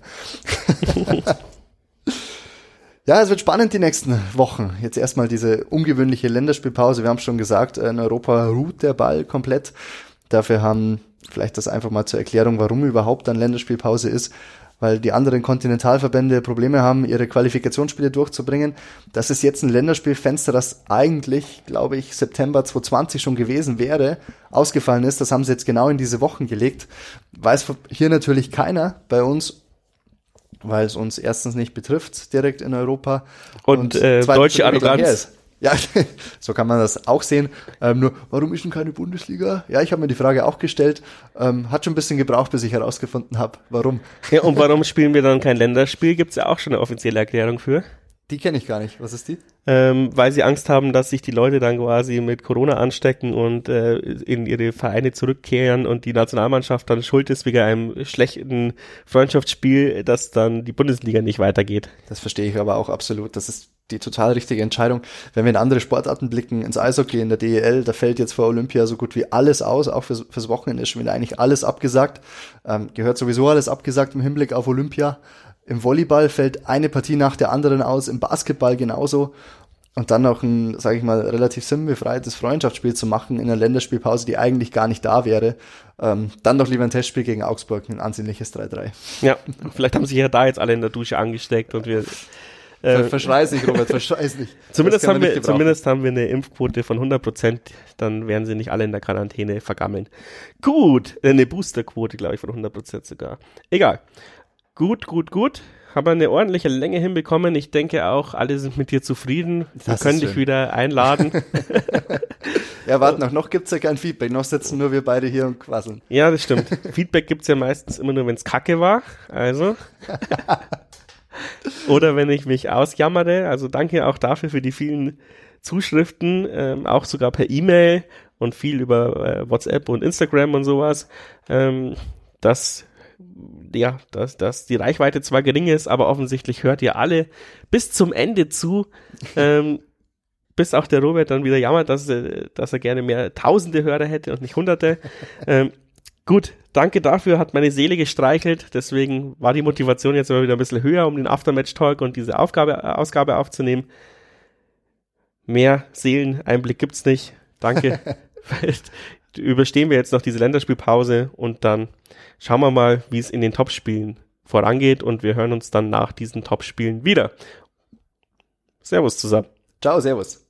B: Ja, es wird spannend die nächsten Wochen. Jetzt erstmal diese ungewöhnliche Länderspielpause. Wir haben schon gesagt, in Europa ruht der Ball komplett. Dafür haben vielleicht das einfach mal zur Erklärung, warum überhaupt dann Länderspielpause ist weil die anderen Kontinentalverbände Probleme haben, ihre Qualifikationsspiele durchzubringen. Das ist jetzt ein Länderspielfenster, das eigentlich, glaube ich, September 2020 schon gewesen wäre, ausgefallen ist. Das haben sie jetzt genau in diese Wochen gelegt. Weiß hier natürlich keiner bei uns, weil es uns erstens nicht betrifft, direkt in Europa.
A: Und, und äh, deutsche Arroganz.
B: Ja, so kann man das auch sehen. Ähm, nur, warum ist denn keine Bundesliga? Ja, ich habe mir die Frage auch gestellt. Ähm, hat schon ein bisschen gebraucht, bis ich herausgefunden habe, warum.
A: Ja, und warum spielen wir dann kein Länderspiel? Gibt es ja auch schon eine offizielle Erklärung für.
B: Die kenne ich gar nicht. Was ist die?
A: Ähm, weil sie Angst haben, dass sich die Leute dann quasi mit Corona anstecken und äh, in ihre Vereine zurückkehren und die Nationalmannschaft dann schuld ist wegen einem schlechten Freundschaftsspiel, dass dann die Bundesliga nicht weitergeht.
B: Das verstehe ich aber auch absolut. Das ist die total richtige Entscheidung. Wenn wir in andere Sportarten blicken, ins Eishockey, in der DEL, da fällt jetzt vor Olympia so gut wie alles aus, auch fürs, fürs Wochenende ist schon wieder eigentlich alles abgesagt. Ähm, gehört sowieso alles abgesagt im Hinblick auf Olympia. Im Volleyball fällt eine Partie nach der anderen aus, im Basketball genauso. und dann noch ein, sage ich mal, relativ sinnbefreites Freundschaftsspiel zu machen in einer Länderspielpause, die eigentlich gar nicht da wäre, ähm, dann doch lieber ein Testspiel gegen Augsburg, ein ansehnliches 3-3.
A: Ja, vielleicht haben sich ja da jetzt alle in der Dusche angesteckt und wir
B: äh, verschreiß nicht, Robert, verschreiß nicht.
A: zumindest, haben wir, zumindest haben wir eine Impfquote von 100 Prozent, dann werden sie nicht alle in der Quarantäne vergammeln. Gut, äh, eine Boosterquote, glaube ich, von 100 Prozent sogar. Egal. Gut, gut, gut haben wir eine ordentliche Länge hinbekommen. Ich denke auch, alle sind mit dir zufrieden. Wir können dich wieder einladen.
B: ja, warten auch noch gibt's ja kein Feedback. Noch sitzen nur wir beide hier und quasseln.
A: Ja, das stimmt. Feedback gibt's ja meistens immer nur, wenn's kacke war. Also. Oder wenn ich mich ausjammere. Also danke auch dafür für die vielen Zuschriften, ähm, auch sogar per E-Mail und viel über äh, WhatsApp und Instagram und sowas. Ähm, das ja, dass, dass die Reichweite zwar gering ist, aber offensichtlich hört ihr alle bis zum Ende zu. ähm, bis auch der Robert dann wieder jammert, dass, er, dass er gerne mehr tausende Hörer hätte und nicht hunderte. ähm, gut, danke dafür, hat meine Seele gestreichelt. Deswegen war die Motivation jetzt immer wieder ein bisschen höher, um den Aftermatch-Talk und diese Aufgabe, äh, Ausgabe aufzunehmen. Mehr Seeleneinblick gibt's nicht. Danke. Überstehen wir jetzt noch diese Länderspielpause und dann schauen wir mal, wie es in den Topspielen vorangeht und wir hören uns dann nach diesen Topspielen wieder. Servus zusammen.
B: Ciao, Servus.